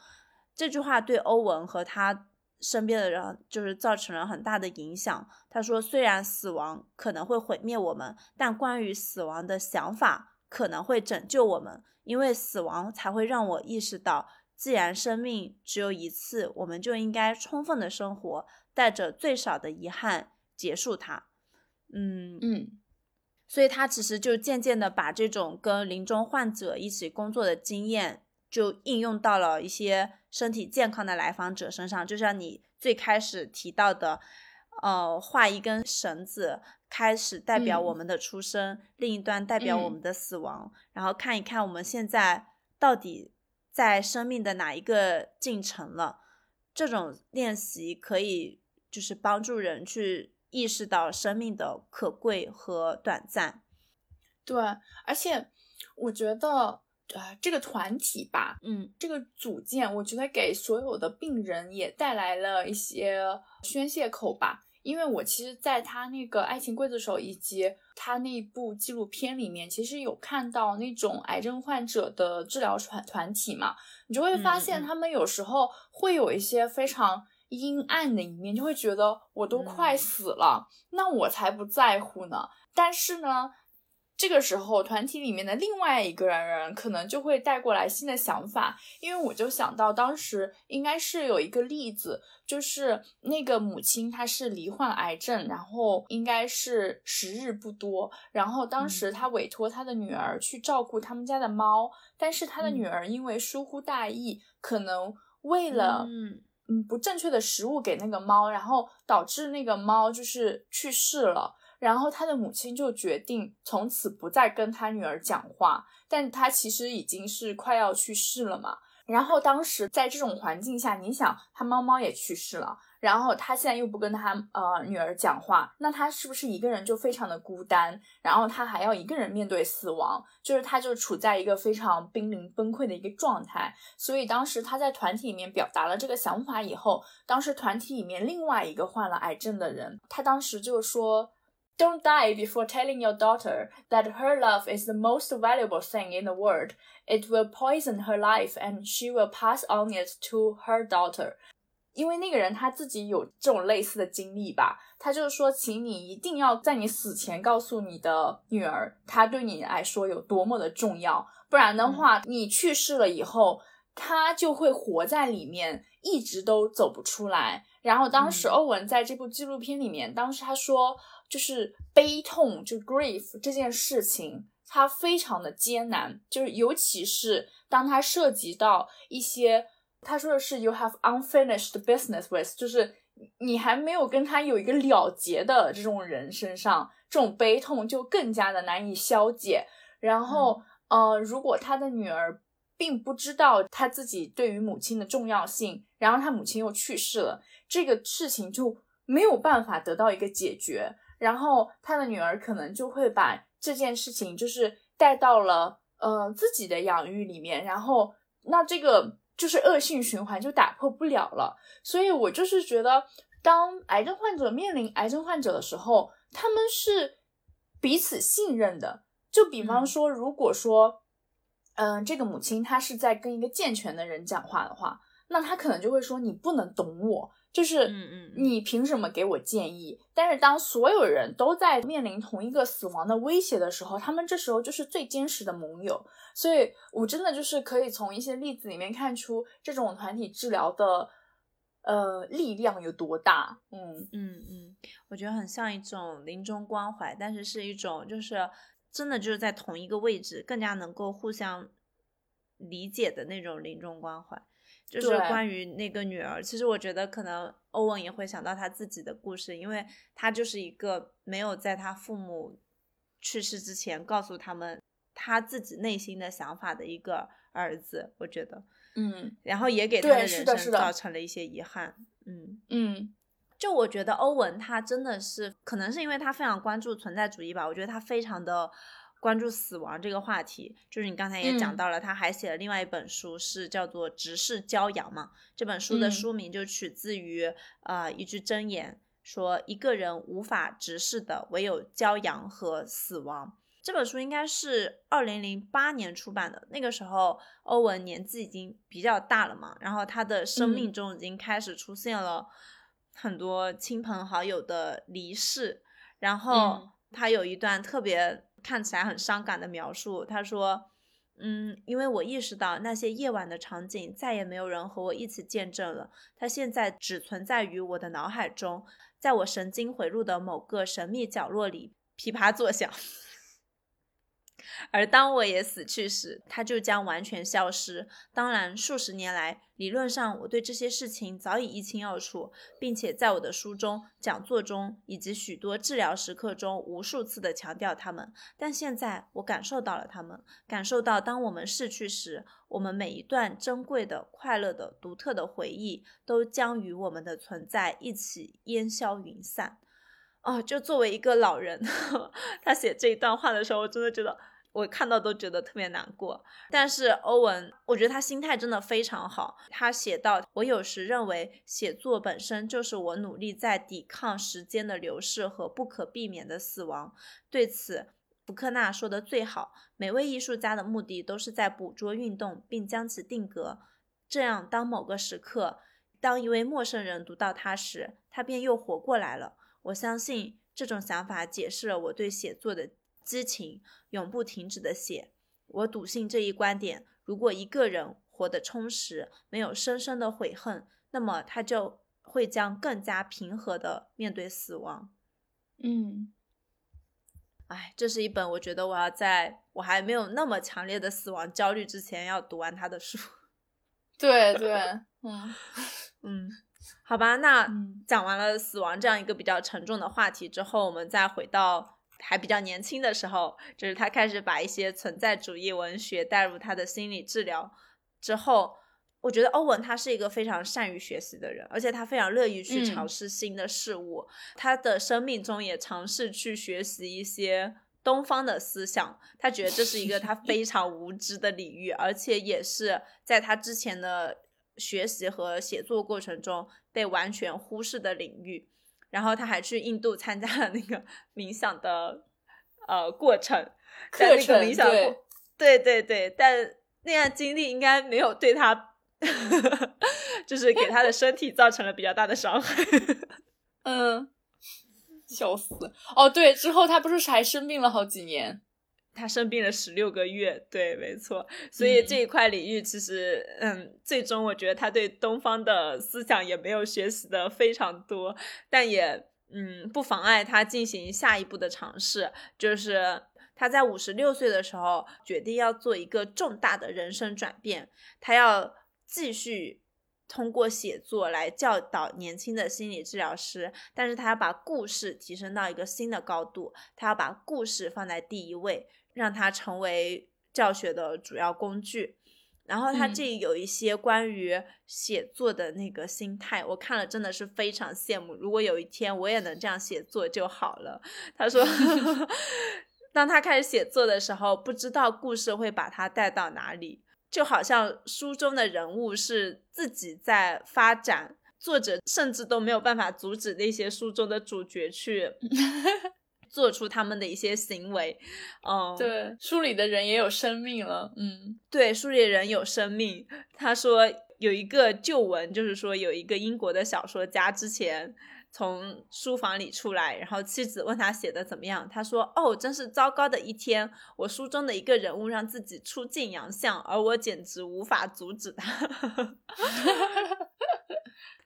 这句话对欧文和他身边的人就是造成了很大的影响。他说：“虽然死亡可能会毁灭我们，但关于死亡的想法可能会拯救我们，因为死亡才会让我意识到，既然生命只有一次，我们就应该充分的生活，带着最少的遗憾结束它。”嗯嗯，所以他其实就渐渐的把这种跟临终患者一起工作的经验，就应用到了一些身体健康的来访者身上。就像你最开始提到的，呃，画一根绳子，开始代表我们的出生，另一端代表我们的死亡，然后看一看我们现在到底在生命的哪一个进程了。这种练习可以就是帮助人去。意识到生命的可贵和短暂，对，而且我觉得，呃，这个团体吧，嗯，这个组建，我觉得给所有的病人也带来了一些宣泄口吧。因为我其实在他那个《爱情刽子手》以及他那部纪录片里面，其实有看到那种癌症患者的治疗团团体嘛，你就会发现他们有时候会有一些非常。阴暗的一面，就会觉得我都快死了，那我才不在乎呢。但是呢，这个时候团体里面的另外一个人可能就会带过来新的想法，因为我就想到当时应该是有一个例子，就是那个母亲她是罹患癌症，然后应该是时日不多，然后当时她委托她的女儿去照顾他们家的猫，但是她的女儿因为疏忽大意，可能为了嗯。嗯，不正确的食物给那个猫，然后导致那个猫就是去世了。然后他的母亲就决定从此不再跟他女儿讲话，但他其实已经是快要去世了嘛。然后当时在这种环境下，你想，他猫猫也去世了。然后他现在又不跟他呃女儿讲话，那他是不是一个人就非常的孤单？然后他还要一个人面对死亡，就是他就处在一个非常濒临崩溃的一个状态。所以当时他在团体里面表达了这个想法以后，当时团体里面另外一个患了癌症的人，他当时就说：“Don't die before telling your daughter that her love is the most valuable thing in the world. It will poison her life, and she will pass on it to her daughter.” 因为那个人他自己有这种类似的经历吧，他就是说，请你一定要在你死前告诉你的女儿，她对你来说有多么的重要，不然的话，你去世了以后，她就会活在里面，一直都走不出来。然后当时欧文在这部纪录片里面，当时他说，就是悲痛，就 grief 这件事情，他非常的艰难，就是尤其是当他涉及到一些。他说的是 "You have unfinished business with"，就是你还没有跟他有一个了结的这种人身上，这种悲痛就更加的难以消解。然后，呃，如果他的女儿并不知道他自己对于母亲的重要性，然后他母亲又去世了，这个事情就没有办法得到一个解决。然后他的女儿可能就会把这件事情就是带到了呃自己的养育里面，然后那这个。就是恶性循环就打破不了了，所以我就是觉得，当癌症患者面临癌症患者的时候，他们是彼此信任的。就比方说，如果说，嗯，这个母亲她是在跟一个健全的人讲话的话，那她可能就会说：“你不能懂我。”就是，嗯嗯，你凭什么给我建议？但是当所有人都在面临同一个死亡的威胁的时候，他们这时候就是最坚实的盟友。所以，我真的就是可以从一些例子里面看出这种团体治疗的，呃，力量有多大。嗯嗯嗯，我觉得很像一种临终关怀，但是是一种就是真的就是在同一个位置，更加能够互相理解的那种临终关怀。就是关于那个女儿，其实我觉得可能欧文也会想到他自己的故事，因为他就是一个没有在他父母去世之前告诉他们他自己内心的想法的一个儿子，我觉得，嗯，然后也给他的人生造。成了一些遗憾，嗯。嗯，就我觉得欧文他真的是，可能是因为他非常关注存在主义吧，我觉得他非常的。关注死亡这个话题，就是你刚才也讲到了，他还写了另外一本书，是叫做《直视骄阳》嘛。这本书的书名就取自于呃一句箴言，说一个人无法直视的唯有骄阳和死亡。这本书应该是二零零八年出版的，那个时候欧文年纪已经比较大了嘛，然后他的生命中已经开始出现了很多亲朋好友的离世，然后他有一段特别看起来很伤感的描述，他说。嗯，因为我意识到那些夜晚的场景再也没有人和我一起见证了，它现在只存在于我的脑海中，在我神经回路的某个神秘角落里噼啪作响。而当我也死去时，它就将完全消失。当然，数十年来，理论上我对这些事情早已一清二楚，并且在我的书中、讲座中以及许多治疗时刻中无数次地强调它们。但现在，我感受到了它们，感受到当我们逝去时，我们每一段珍贵的、快乐的、独特的回忆都将与我们的存在一起烟消云散。哦，就作为一个老人，[LAUGHS] 他写这一段话的时候，我真的觉得。我看到都觉得特别难过，但是欧文，我觉得他心态真的非常好。他写到：“我有时认为写作本身就是我努力在抵抗时间的流逝和不可避免的死亡。”对此，福克纳说的最好：“每位艺术家的目的都是在捕捉运动并将其定格，这样当某个时刻，当一位陌生人读到它时，他便又活过来了。”我相信这种想法解释了我对写作的。激情永不停止的写，我笃信这一观点。如果一个人活得充实，没有深深的悔恨，那么他就会将更加平和的面对死亡。嗯，哎，这是一本我觉得我要在我还没有那么强烈的死亡焦虑之前要读完他的书。[LAUGHS] [LAUGHS] 对对，嗯 [LAUGHS] 嗯，好吧，那讲完了死亡这样一个比较沉重的话题之后，我们再回到。还比较年轻的时候，就是他开始把一些存在主义文学带入他的心理治疗之后，我觉得欧文他是一个非常善于学习的人，而且他非常乐意去尝试新的事物。他的生命中也尝试去学习一些东方的思想，他觉得这是一个他 [LAUGHS] 非常无知的领域，而且也是在他之前的学习和写作过程中被完全忽视的领域。然后他还去印度参加了那个 [LAUGHS] 冥想的呃过程，课程对对对对，但那样经历应该没有对他，[LAUGHS] 就是给他的身体造成了比较大的伤害。[LAUGHS] 嗯，笑死哦！对，之后他不是还生病了好几年。他生病了十六个月，对，没错。所以这一块领域其实，嗯，最终我觉得他对东方的思想也没有学习的非常多，但也，嗯，不妨碍他进行下一步的尝试。就是他在五十六岁的时候，决定要做一个重大的人生转变，他要继续通过写作来教导年轻的心理治疗师，但是他要把故事提升到一个新的高度，他要把故事放在第一位。让它成为教学的主要工具，然后他这里有一些关于写作的那个心态，我看了真的是非常羡慕。如果有一天我也能这样写作就好了。他说，[LAUGHS] 当他开始写作的时候，不知道故事会把他带到哪里，就好像书中的人物是自己在发展，作者甚至都没有办法阻止那些书中的主角去。做出他们的一些行为，嗯，对，书里的人也有生命了，嗯，对，书里的人有生命。他说有一个旧闻，就是说有一个英国的小说家之前从书房里出来，然后妻子问他写的怎么样，他说：“哦，真是糟糕的一天，我书中的一个人物让自己出尽洋相，而我简直无法阻止他。[LAUGHS] ”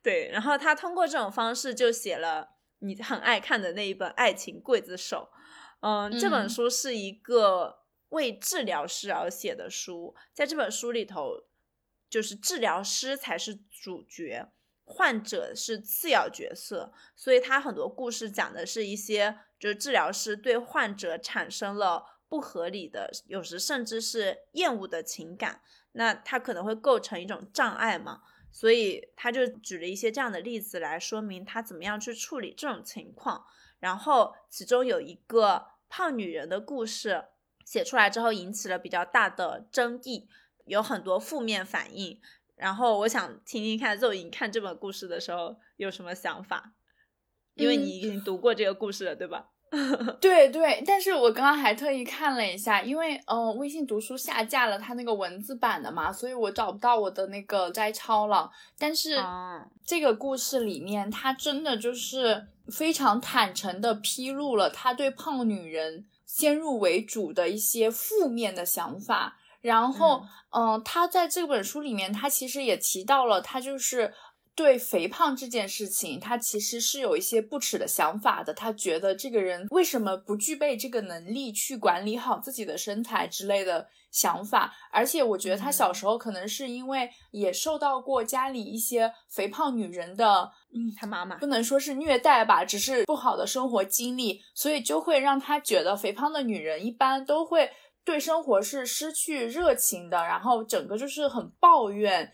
对，然后他通过这种方式就写了。你很爱看的那一本《爱情刽子手》，嗯，这本书是一个为治疗师而写的书，在这本书里头，就是治疗师才是主角，患者是次要角色，所以他很多故事讲的是一些，就是治疗师对患者产生了不合理的，有时甚至是厌恶的情感，那他可能会构成一种障碍嘛。所以他就举了一些这样的例子来说明他怎么样去处理这种情况。然后其中有一个胖女人的故事写出来之后引起了比较大的争议，有很多负面反应。然后我想听听看肉莹看这本故事的时候有什么想法。因为你已经读过这个故事了，对吧？[LAUGHS] 对对，但是我刚刚还特意看了一下，因为嗯，微信读书下架了它那个文字版的嘛，所以我找不到我的那个摘抄了。但是这个故事里面，他真的就是非常坦诚的披露了他对胖女人先入为主的一些负面的想法。然后，嗯，他在这本书里面，他其实也提到了，他就是。对肥胖这件事情，他其实是有一些不耻的想法的。他觉得这个人为什么不具备这个能力去管理好自己的身材之类的想法。而且，我觉得他小时候可能是因为也受到过家里一些肥胖女人的，嗯，他妈妈不能说是虐待吧，只是不好的生活经历，所以就会让他觉得肥胖的女人一般都会对生活是失去热情的，然后整个就是很抱怨。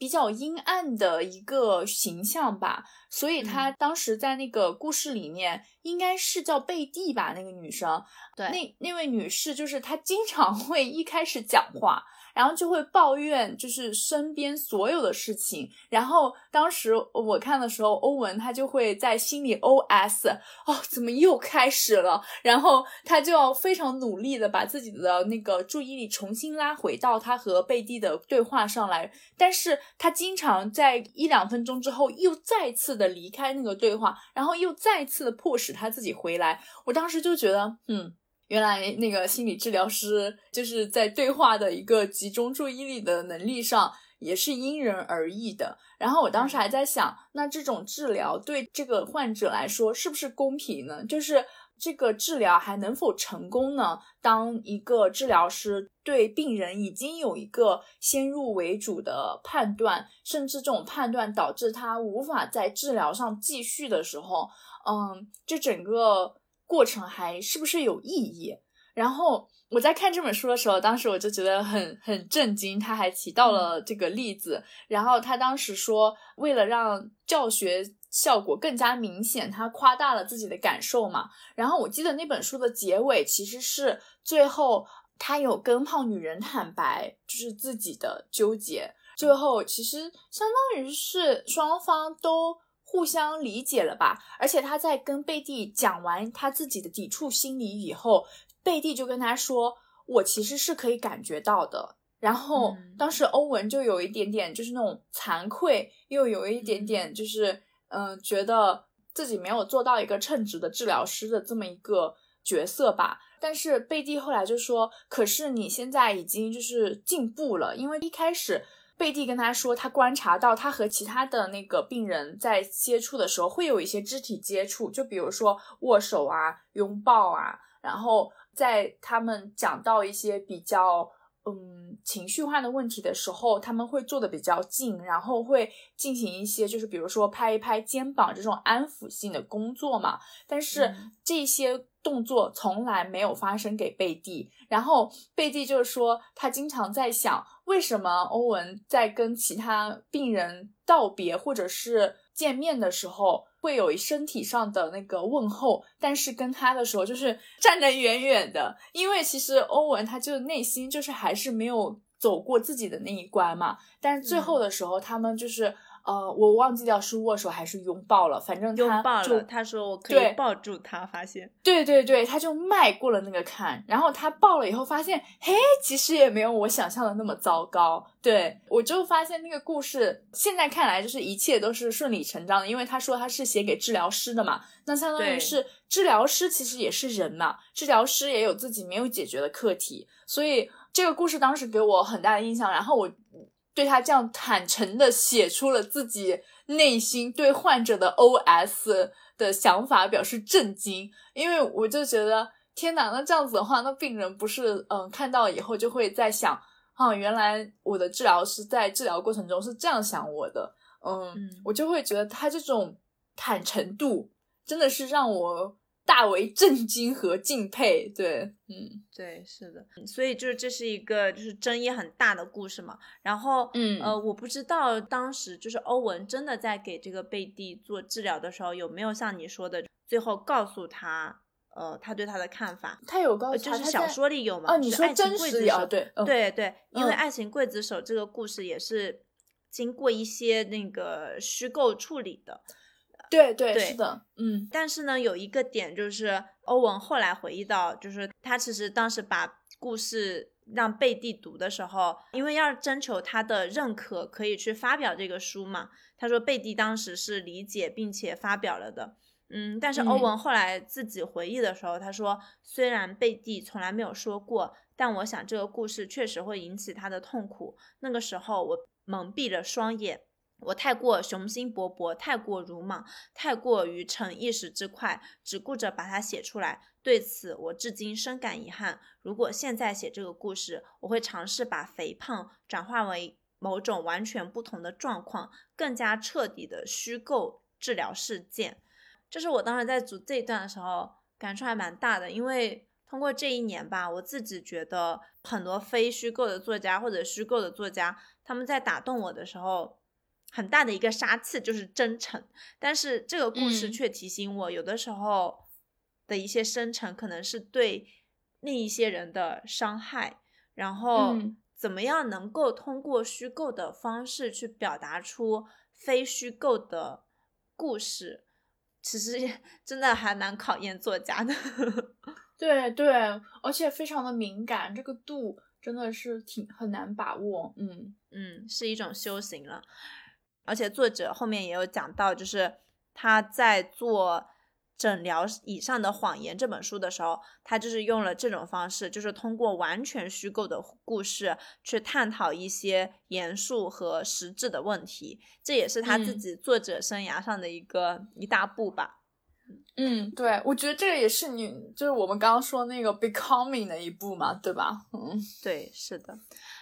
比较阴暗的一个形象吧，所以她当时在那个故事里面，应该是叫贝蒂吧，那个女生，对，那那位女士就是她经常会一开始讲话。然后就会抱怨，就是身边所有的事情。然后当时我看的时候，欧文他就会在心里 OS：哦，怎么又开始了？然后他就要非常努力的把自己的那个注意力重新拉回到他和贝蒂的对话上来。但是他经常在一两分钟之后又再次的离开那个对话，然后又再次的迫使他自己回来。我当时就觉得，嗯。原来那个心理治疗师就是在对话的一个集中注意力的能力上也是因人而异的。然后我当时还在想，那这种治疗对这个患者来说是不是公平呢？就是这个治疗还能否成功呢？当一个治疗师对病人已经有一个先入为主的判断，甚至这种判断导致他无法在治疗上继续的时候，嗯，这整个。过程还是不是有意义？然后我在看这本书的时候，当时我就觉得很很震惊。他还提到了这个例子，然后他当时说，为了让教学效果更加明显，他夸大了自己的感受嘛。然后我记得那本书的结尾其实是最后他有跟胖女人坦白，就是自己的纠结。最后其实相当于是双方都。互相理解了吧？而且他在跟贝蒂讲完他自己的抵触心理以后，贝蒂就跟他说：“我其实是可以感觉到的。”然后当时欧文就有一点点就是那种惭愧，又有一点点就是嗯，觉得自己没有做到一个称职的治疗师的这么一个角色吧。但是贝蒂后来就说：“可是你现在已经就是进步了，因为一开始。”贝蒂跟他说，他观察到他和其他的那个病人在接触的时候，会有一些肢体接触，就比如说握手啊、拥抱啊。然后在他们讲到一些比较嗯情绪化的问题的时候，他们会坐的比较近，然后会进行一些就是比如说拍一拍肩膀这种安抚性的工作嘛。但是这些动作从来没有发生给贝蒂。然后贝蒂就是说，他经常在想。为什么欧文在跟其他病人道别或者是见面的时候，会有身体上的那个问候，但是跟他的时候就是站得远远的？因为其实欧文他就内心就是还是没有走过自己的那一关嘛。但是最后的时候，他们就是。呃，我忘记掉是握手还是拥抱了，反正拥抱了。他说我可以抱住他，发现对对对，他就迈过了那个坎，然后他抱了以后发现，嘿，其实也没有我想象的那么糟糕。对我就发现那个故事现在看来就是一切都是顺理成章的，因为他说他是写给治疗师的嘛，那相当于是治疗师其实也是人嘛，治疗师也有自己没有解决的课题，所以这个故事当时给我很大的印象，然后我。对他这样坦诚的写出了自己内心对患者的 O.S 的想法，表示震惊。因为我就觉得，天哪，那这样子的话，那病人不是嗯看到以后就会在想，啊，原来我的治疗师在治疗过程中是这样想我的，嗯，我就会觉得他这种坦诚度真的是让我。大为震惊和敬佩，对，嗯，对，是的，所以就是这是一个就是争议很大的故事嘛。然后，嗯，呃，我不知道当时就是欧文真的在给这个贝蒂做治疗的时候，有没有像你说的，最后告诉他，呃，他对他的看法。他有告诉，就是小说里有吗？哦，你说真实啊？对，[LAUGHS] 对对，因为《爱情刽子手》这个故事也是经过一些那个虚构处理的。对对对是的，嗯但是呢，有一个点就是欧文后来回忆到，就是他其实当时把故事让贝蒂读的时候，因为要征求他的认可，可以去发表这个书嘛。他说贝蒂当时是理解并且发表了的。嗯，但是欧文后来自己回忆的时候，他说虽然贝蒂从来没有说过，但我想这个故事确实会引起他的痛苦。那个时候我蒙蔽了双眼。我太过雄心勃勃，太过鲁莽，太过于逞一时之快，只顾着把它写出来。对此，我至今深感遗憾。如果现在写这个故事，我会尝试把肥胖转化为某种完全不同的状况，更加彻底的虚构治疗事件。这是我当时在读这一段的时候感触还蛮大的，因为通过这一年吧，我自己觉得很多非虚构的作家或者虚构的作家，他们在打动我的时候。很大的一个杀气就是真诚，但是这个故事嗯。却提醒我，有的时候的一些深沉可能是对另一些人的伤害，然后嗯。怎么样能够通过虚构的方式去表达出非虚构的故事，其实真的还蛮考验作家的。[LAUGHS] 对对，而且非常的敏感，这个度真的是挺很难把握，嗯。嗯，是一种修行了。而且作者后面也有讲到，就是他在做《诊疗以上的谎言》这本书的时候，他就是用了这种方式，就是通过完全虚构的故事去探讨一些严肃和实质的问题。这也是他自嗯己作者生涯上的一个、一大步吧。嗯，对，我觉得这个也是你就是我们刚刚说那个 becoming 的一步嘛，对吧？嗯对，是的。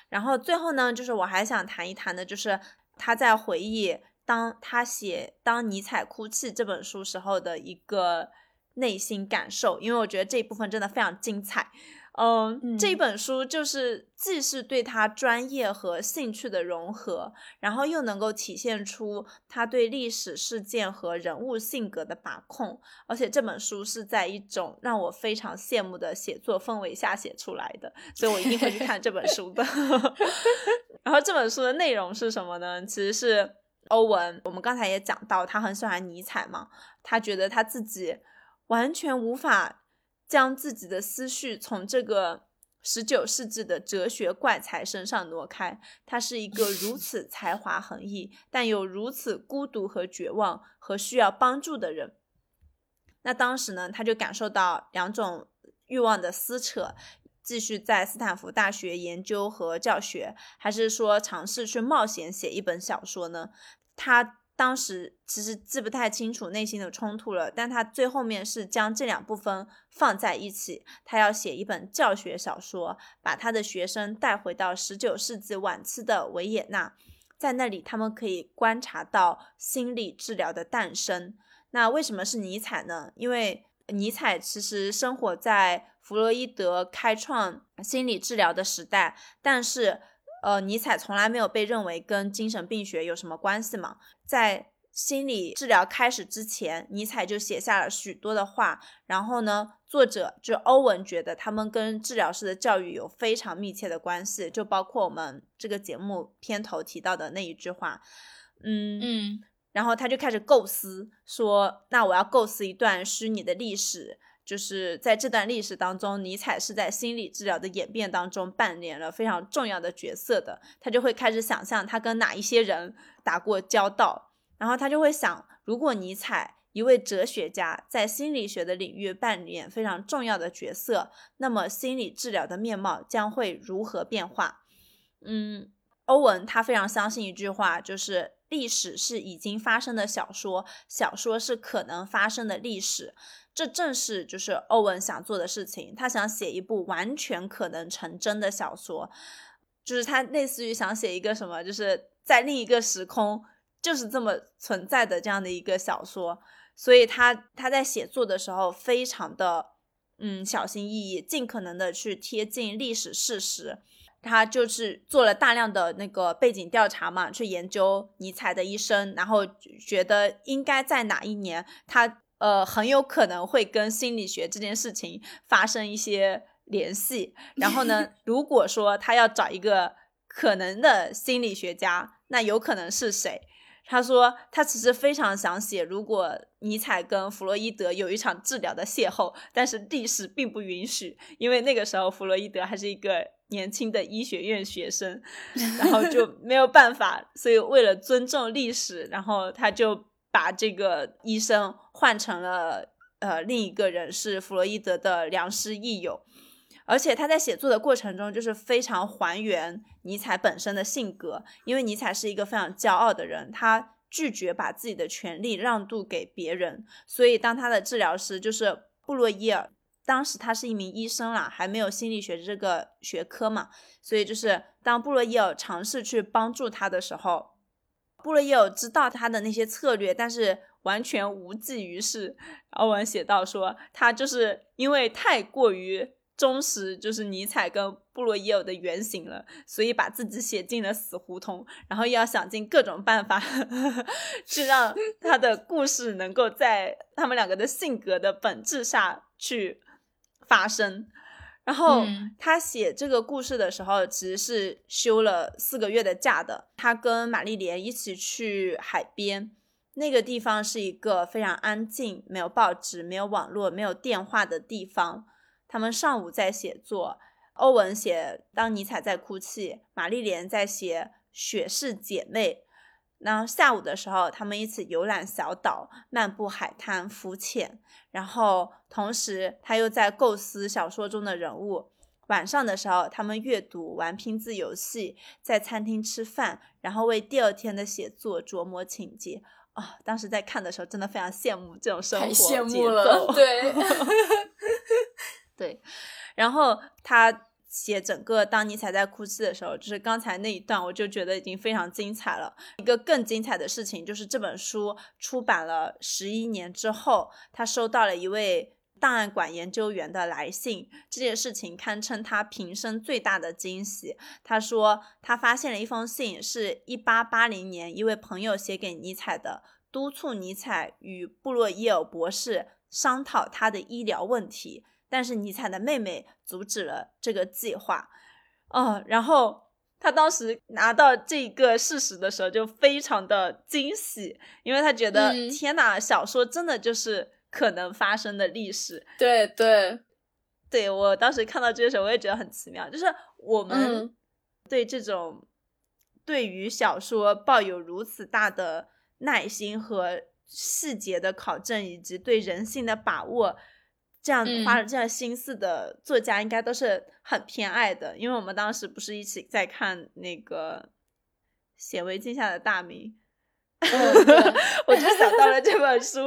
然后最后呢，就是我还想谈一谈的，就是他在回忆当他写《当尼采哭泣》这本书时候的一个内心感受，因为我觉得这一部分真的非常精彩。嗯，嗯这本书就是既是对他专业和兴趣的融合，然后又能够体现出他对历史事件和人物性格的把控，而且这本书是在一种让我非常羡慕的写作氛围下写出来的，所以我一定会去 [LAUGHS] 看这本书的。[LAUGHS] 然后这本书的内容是什么呢？其实是欧文，我们刚才也讲到，他很喜欢尼采嘛，他觉得他自己完全无法将自己的思绪从这个十九世纪的哲学怪才身上挪开。他是一个如 [LAUGHS] 此才华横溢，但又如此孤独和绝望和需要帮助的人。那当时呢，他就感受到两种欲望的撕扯。继续在斯坦福大学研究和教学，还是说尝试去冒险写一本小说呢？他当时其实记不太清楚内心的冲突了，但他最后面是将这两部分放在一起，他要写一本教学小说，把他的学生带回到十九世纪晚期的维也纳，在那里他们可以观察到心理治疗的诞生。那为什么是尼采呢？因为尼采其实生活在弗洛伊德开创心理治疗的时代，但是，呃，尼采从来没有被认为跟精神病学有什么关系嘛。在心理治疗开始之前，尼采就写下了许多的话。然后呢，作者就欧文觉得他们跟治疗师的教育有非常密切的关系，就包括我们这个节目片头提到的那一句话，嗯嗯然后他就开始构思，说：“那我要构思一段虚拟的历史，就是在这段历史当中，尼采是在心理治疗的演变当中扮演了非常重要的角色的。他就会开始想象他跟哪一些人打过交道，然后他就会想，如果尼采一位哲学家在心理学的领域扮演非常重要的角色，那么心理治疗的面貌将会如何变化？嗯，欧文他非常相信一句话，就是。”历史是已经发生的小说，小说是可能发生的历史。这正是就是欧文想做的事情。他想写一部完全可能成真的小说，就是他类似于想写一个什么，就是在另一个时空就是这么存在的这样的一个小说。所以他他在写作的时候非常的嗯小心翼翼，尽可能的去贴近历史事实。他就是做了大量的那个背景调查嘛，去研究尼采的一生，然后觉得应该在哪一年，他呃很有可能会跟心理学这件事情发生一些联系。然后呢，[LAUGHS] 如果说他要找一个可能的心理学家，那有可能是谁？他说他其实非常想写，如果尼采跟弗洛伊德有一场治疗的邂逅，但是历史并不允许，因为那个时候弗洛伊德还是一个年轻的医学院学生，然后就没有办法，所以为了尊重历史，然后他就把这个医生换成了呃另一个人，是弗洛伊德的良师益友。而且他在写作的过程中，就是非常还原尼采本身的性格，因为尼采是一个非常骄傲的人，他拒绝把自己的权利让渡给别人，所以当他的治疗师就是布洛伊尔，当时他是一名医生啦，还没有心理学这个学科嘛，所以就是当布洛伊尔尝试去帮助他的时候，布洛伊尔知道他的那些策略，但是完全无济于事。欧文写到说，他就是因为太过于。忠实就是尼采跟布洛伊尔的原型了，所以把自己写进了死胡同，然后要想尽各种办法 [LAUGHS] 去让他的故事能够在他们两个的性格的本质下去发生。然后他写这个故事的时候，其实是休了四个月的假的。他跟玛丽莲一起去海边，那个地方是一个非常安静、没有报纸、没有网络、没有电话的地方。他们上午在写作，欧文写《当尼采在哭泣》，玛丽莲在写《雪是姐妹》。那下午的时候，他们一起游览小岛，漫步海滩，浮潜。然后同时，他又在构思小说中的人物。晚上的时候，他们阅读，玩拼字游戏，在餐厅吃饭，然后为第二天的写作琢磨情节。啊，当时在看的时候，真的非常羡慕这种生活羡慕了，对。[LAUGHS] 对，然后他写整个当尼采在哭泣的时候，就是刚才那一段，我就觉得已经非常精彩了。一个更精彩的事情就是这本书出版了十一年之后，他收到了一位档案馆研究员的来信，这件事情堪称他平生最大的惊喜。他说他发现了一封信，是一八八零年一位朋友写给尼采的，督促尼采与布洛伊尔博士商讨他的医疗问题。但是尼采的妹妹阻止了这个计划，哦，然后他当时拿到这个事实的时候就非常的惊喜，因为他觉得天呐，小说真的就是可能发生的历史。对对，对我当时看到这个时候，我也觉得很奇妙，就是我们对这种对于小说抱有如此大的耐心和细节的考证，以及对人性的把握。这样花了这样心思的作家应该都是很偏爱的，因为我们当时不是一起在看那个《显微镜下的大明》，[LAUGHS] 我就想到了这本书。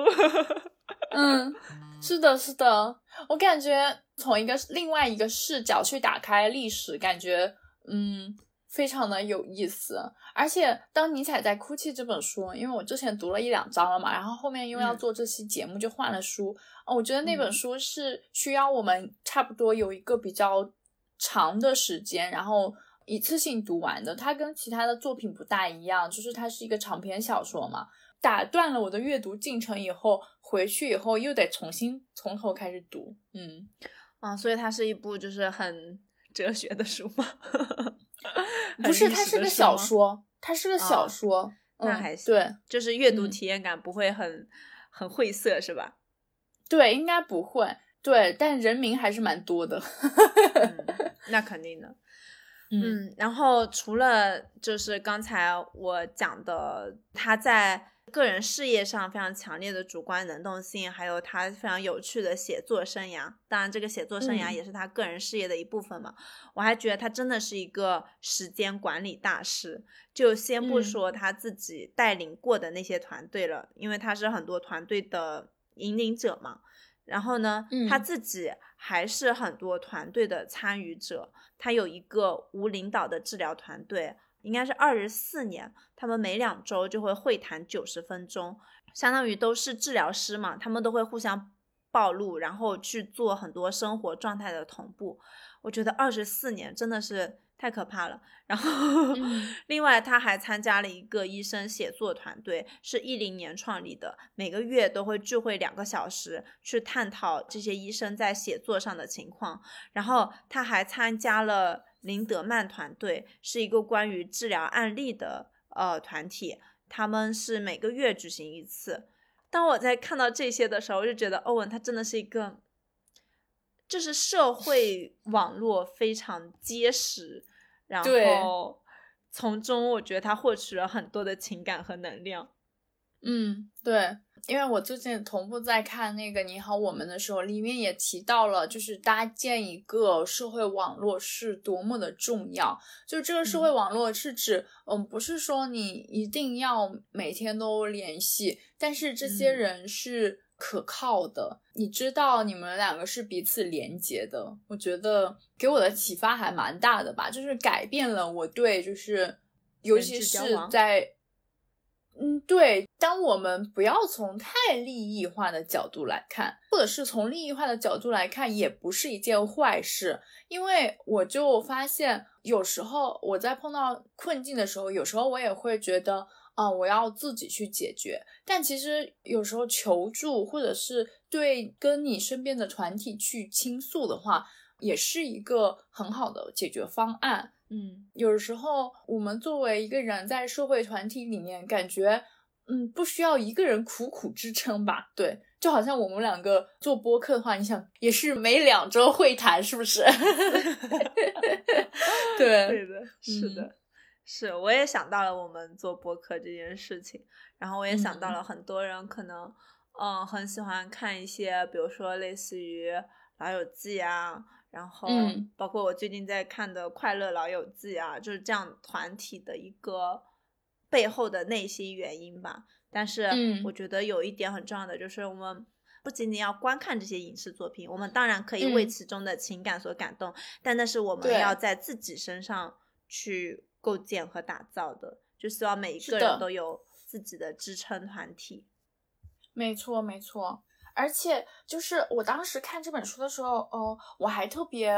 [LAUGHS] 嗯，是的，是的，我感觉从一个另外一个视角去打开历史，感觉嗯。非常的有意思，而且当尼采在哭泣这本书，因为我之前读了一两章了嘛，然后后面因为要做这期节目就换了书，我觉得那本书是需要我们差不多有一个比较长的时间，然后一次性读完的。它跟其他的作品不大一样，就是它是一个长篇小说嘛，打断了我的阅读进程以后，回去以后又得重新从头开始读。嗯，啊，所以它是一部就是很哲学的书吗？[LAUGHS] 不是，它是个小说，它是个小说，那还行。对，就是阅读体验感不会很很晦涩，是吧？对，应该不会。对，但人名还是蛮多的。[LAUGHS] 那肯定的。[LAUGHS] 嗯，然后除了就是刚才我讲的，他在。个人事业上非常强烈的主观能动性，还有他非常有趣的写作生涯。当然，这个写作生涯也是他个人事业的一部分嘛。我还觉得他真的是一个时间管理大师。就先不说他自己带领过的那些团队了，因为他是很多团队的引领者嘛。然后呢，他自己还是很多团队的参与者。他有一个无领导的治疗团队。应该是二十四年，他们每两周就会会谈九十分钟，相当于都是治疗师嘛，他们都会互相暴露，然后去做很多生活状态的同步。我觉得二十四年真的是太可怕了。然后，[LAUGHS] 另外他还参加了一个医生写作团队，是一零年创立的，每个月都会聚会两个小时，去探讨这些医生在写作上的情况。然后他还参加了。林德曼团队是一个关于治疗案例的呃团体，他们是每个月举行一次。当我在看到这些的时候，我就觉得欧文他真的是一个，就是社会网络非常结实，然后从中我觉得他获取了很多的情感和能量。嗯，对。因为我最近同步在看那个《你好，我们》的时候，里面也提到了，就是搭建一个社会网络是多么的重要。就这个社会网络是指，嗯，不是说你一定要每天都联系，但是这些人是可靠的，你知道你们两个是彼此连接的。我觉得给我的启发还蛮大的吧，就是改变了我对，就是尤其是在。嗯，对，当我们不要从太利益化的角度来看，或者是从利益化的角度来看，也不是一件坏事。因为我就发现，有时候我在碰到困境的时候，有时候我也会觉得，啊，我要自己去解决。但其实有时候求助，或者是对跟你身边的团体去倾诉的话，也是一个很好的解决方案。嗯，有时候我们作为一个人在社会团体里面，感觉嗯不需要一个人苦苦支撑吧？对，就好像我们两个做播客的话，你想也是每两周会谈，是不是？[LAUGHS] 对，对的，是的，是。我也想到了我们做播客这件事情，然后我也想到了很多人可能嗯很喜欢看一些，比如说类似于《老友记》啊。然后，包括我最近在看的《快乐老友记》啊，就是这样团体的一个背后的内心原因吧。但是，我觉得有一点很重要的就是，我们不仅仅要观看这些影视作品，我们当然可以为其中的情感所感动，但那是我们要在自己身上去构建和打造的。就希望每一个人都有自己的支撑团体。没错，没错。而且就是我当时看这本书的时候，哦，我还特别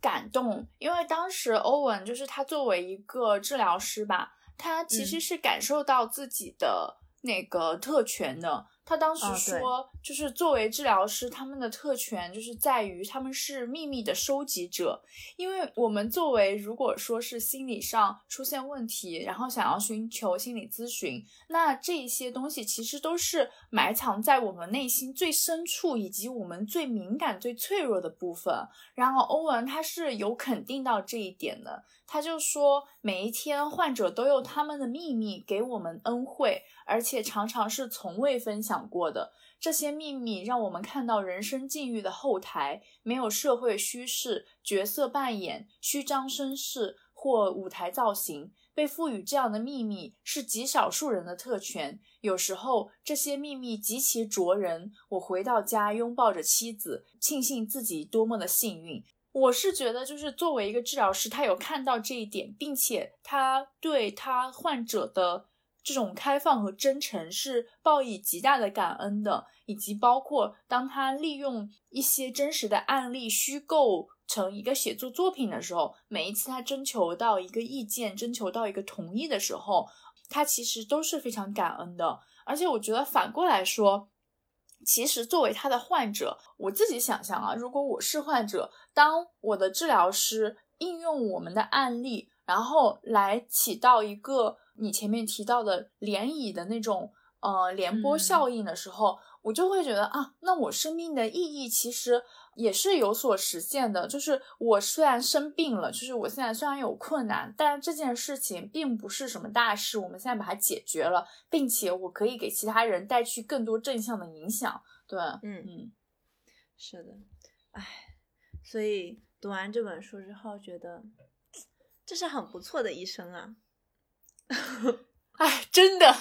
感动，因为当时欧文就是他作为一个治疗师吧，他其实是感受到自己的那个特权的。他当时说，就是作为治疗师，他们的特权就是在于他们是秘密的收集者。因为我们作为如果说是心理上出现问题，然后想要寻求心理咨询，那这些东西其实都是埋藏在我们内心最深处，以及我们最敏感、最脆弱的部分。然后欧文他是有肯定到这一点的。他就说，每一天患者都有他们的秘密给我们恩惠，而且常常是从未分享过的。这些秘密让我们看到人生境遇的后台，没有社会虚饰、角色扮演、虚张声势或舞台造型。被赋予这样的秘密是极少数人的特权。有时候这些秘密极其灼人。我回到家，拥抱着妻子，庆幸自己多么的幸运。我是觉得，就是作为一个治疗师，他有看到这一点，并且他对他患者的这种开放和真诚是报以极大的感恩的，以及包括当他利用一些真实的案例虚构成一个写作作品的时候，每一次他征求到一个意见，征求到一个同意的时候，他其实都是非常感恩的。而且我觉得反过来说。其实，作为他的患者，我自己想象啊，如果我是患者，当我的治疗师应用我们的案例，然后来起到一个你前面提到的涟漪的那种呃联播效应的时候，我就会觉得啊，那我生命的意义其实也是有所实现的。就是我虽然生病了，就是我现在虽然有困难，但这件事情并不是什么大事，我们现在把它解决了，并且我可以给其他人带去更多正向的影响。对，嗯嗯，是的，哎，所以读完这本书之后，觉得这是很不错的一生啊！[LAUGHS] 哎，真的，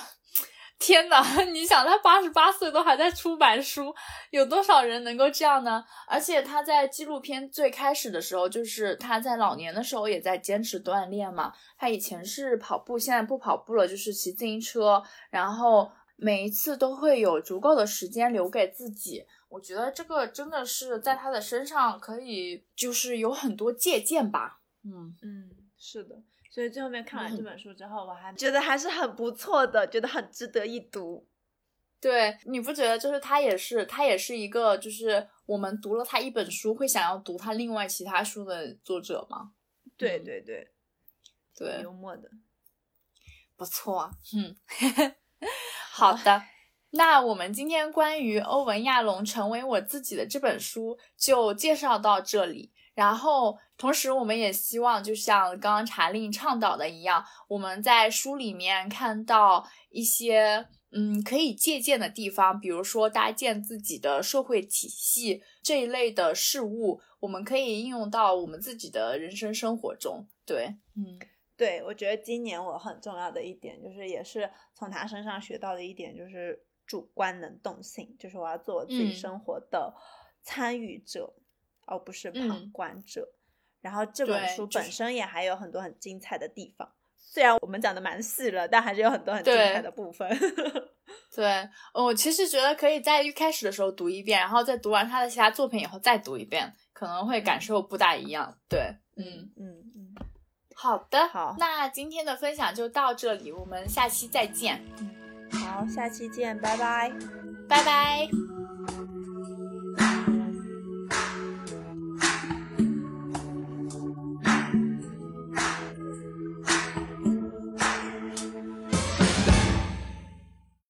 天呐，[LAUGHS] 你想他八十八岁都还在出版书，有多少人能够这样呢？而且他在纪录片最开始的时候，就是他在老年的时候也在坚持锻炼嘛。他以前是跑步，现在不跑步了，就是骑自行车，然后。每一次都会有足够的时间留给自己，我觉得这个真的是在他的身上可以就是有很多借鉴吧。嗯嗯，是的。所以最后面看完这本书之后，我还觉得还是很不错的，觉得很值得一读。对，你不觉得就是他也是他也是一个就是我们读了他一本书会想要读他另外其他书的作者吗？对对对，对，幽默的。不错，嗯，[LAUGHS] 好的。那我们今天关于欧文亚龙成为我自己的这本书就介绍到这里。然后，同时我们也希望，就像刚刚查令倡导的一样，我们在书里面看到一些嗯可以借鉴的地方，比如说搭建自己的社会体系这一类的事物，我们可以应用到我们自己的人生生活中。对，嗯，对，我觉得今年我很重要的一点，就是也是从他身上学到的一点，就是主观能动性，就是我要做我自己生活的参与者。而不是旁观者，然后这本书本身也还有很多很精彩的地方。虽然我们讲的蛮细了，但还是有很多很精彩的部分。[LAUGHS] 对，我其实觉得可以在一开始的时候读一遍，然后在读完他的其他作品以后再读一遍，可能会感受不大一样。对，嗯嗯嗯，好的，好，那今天的分享就到这里，我们下期再见。好，下期见，拜拜，拜拜。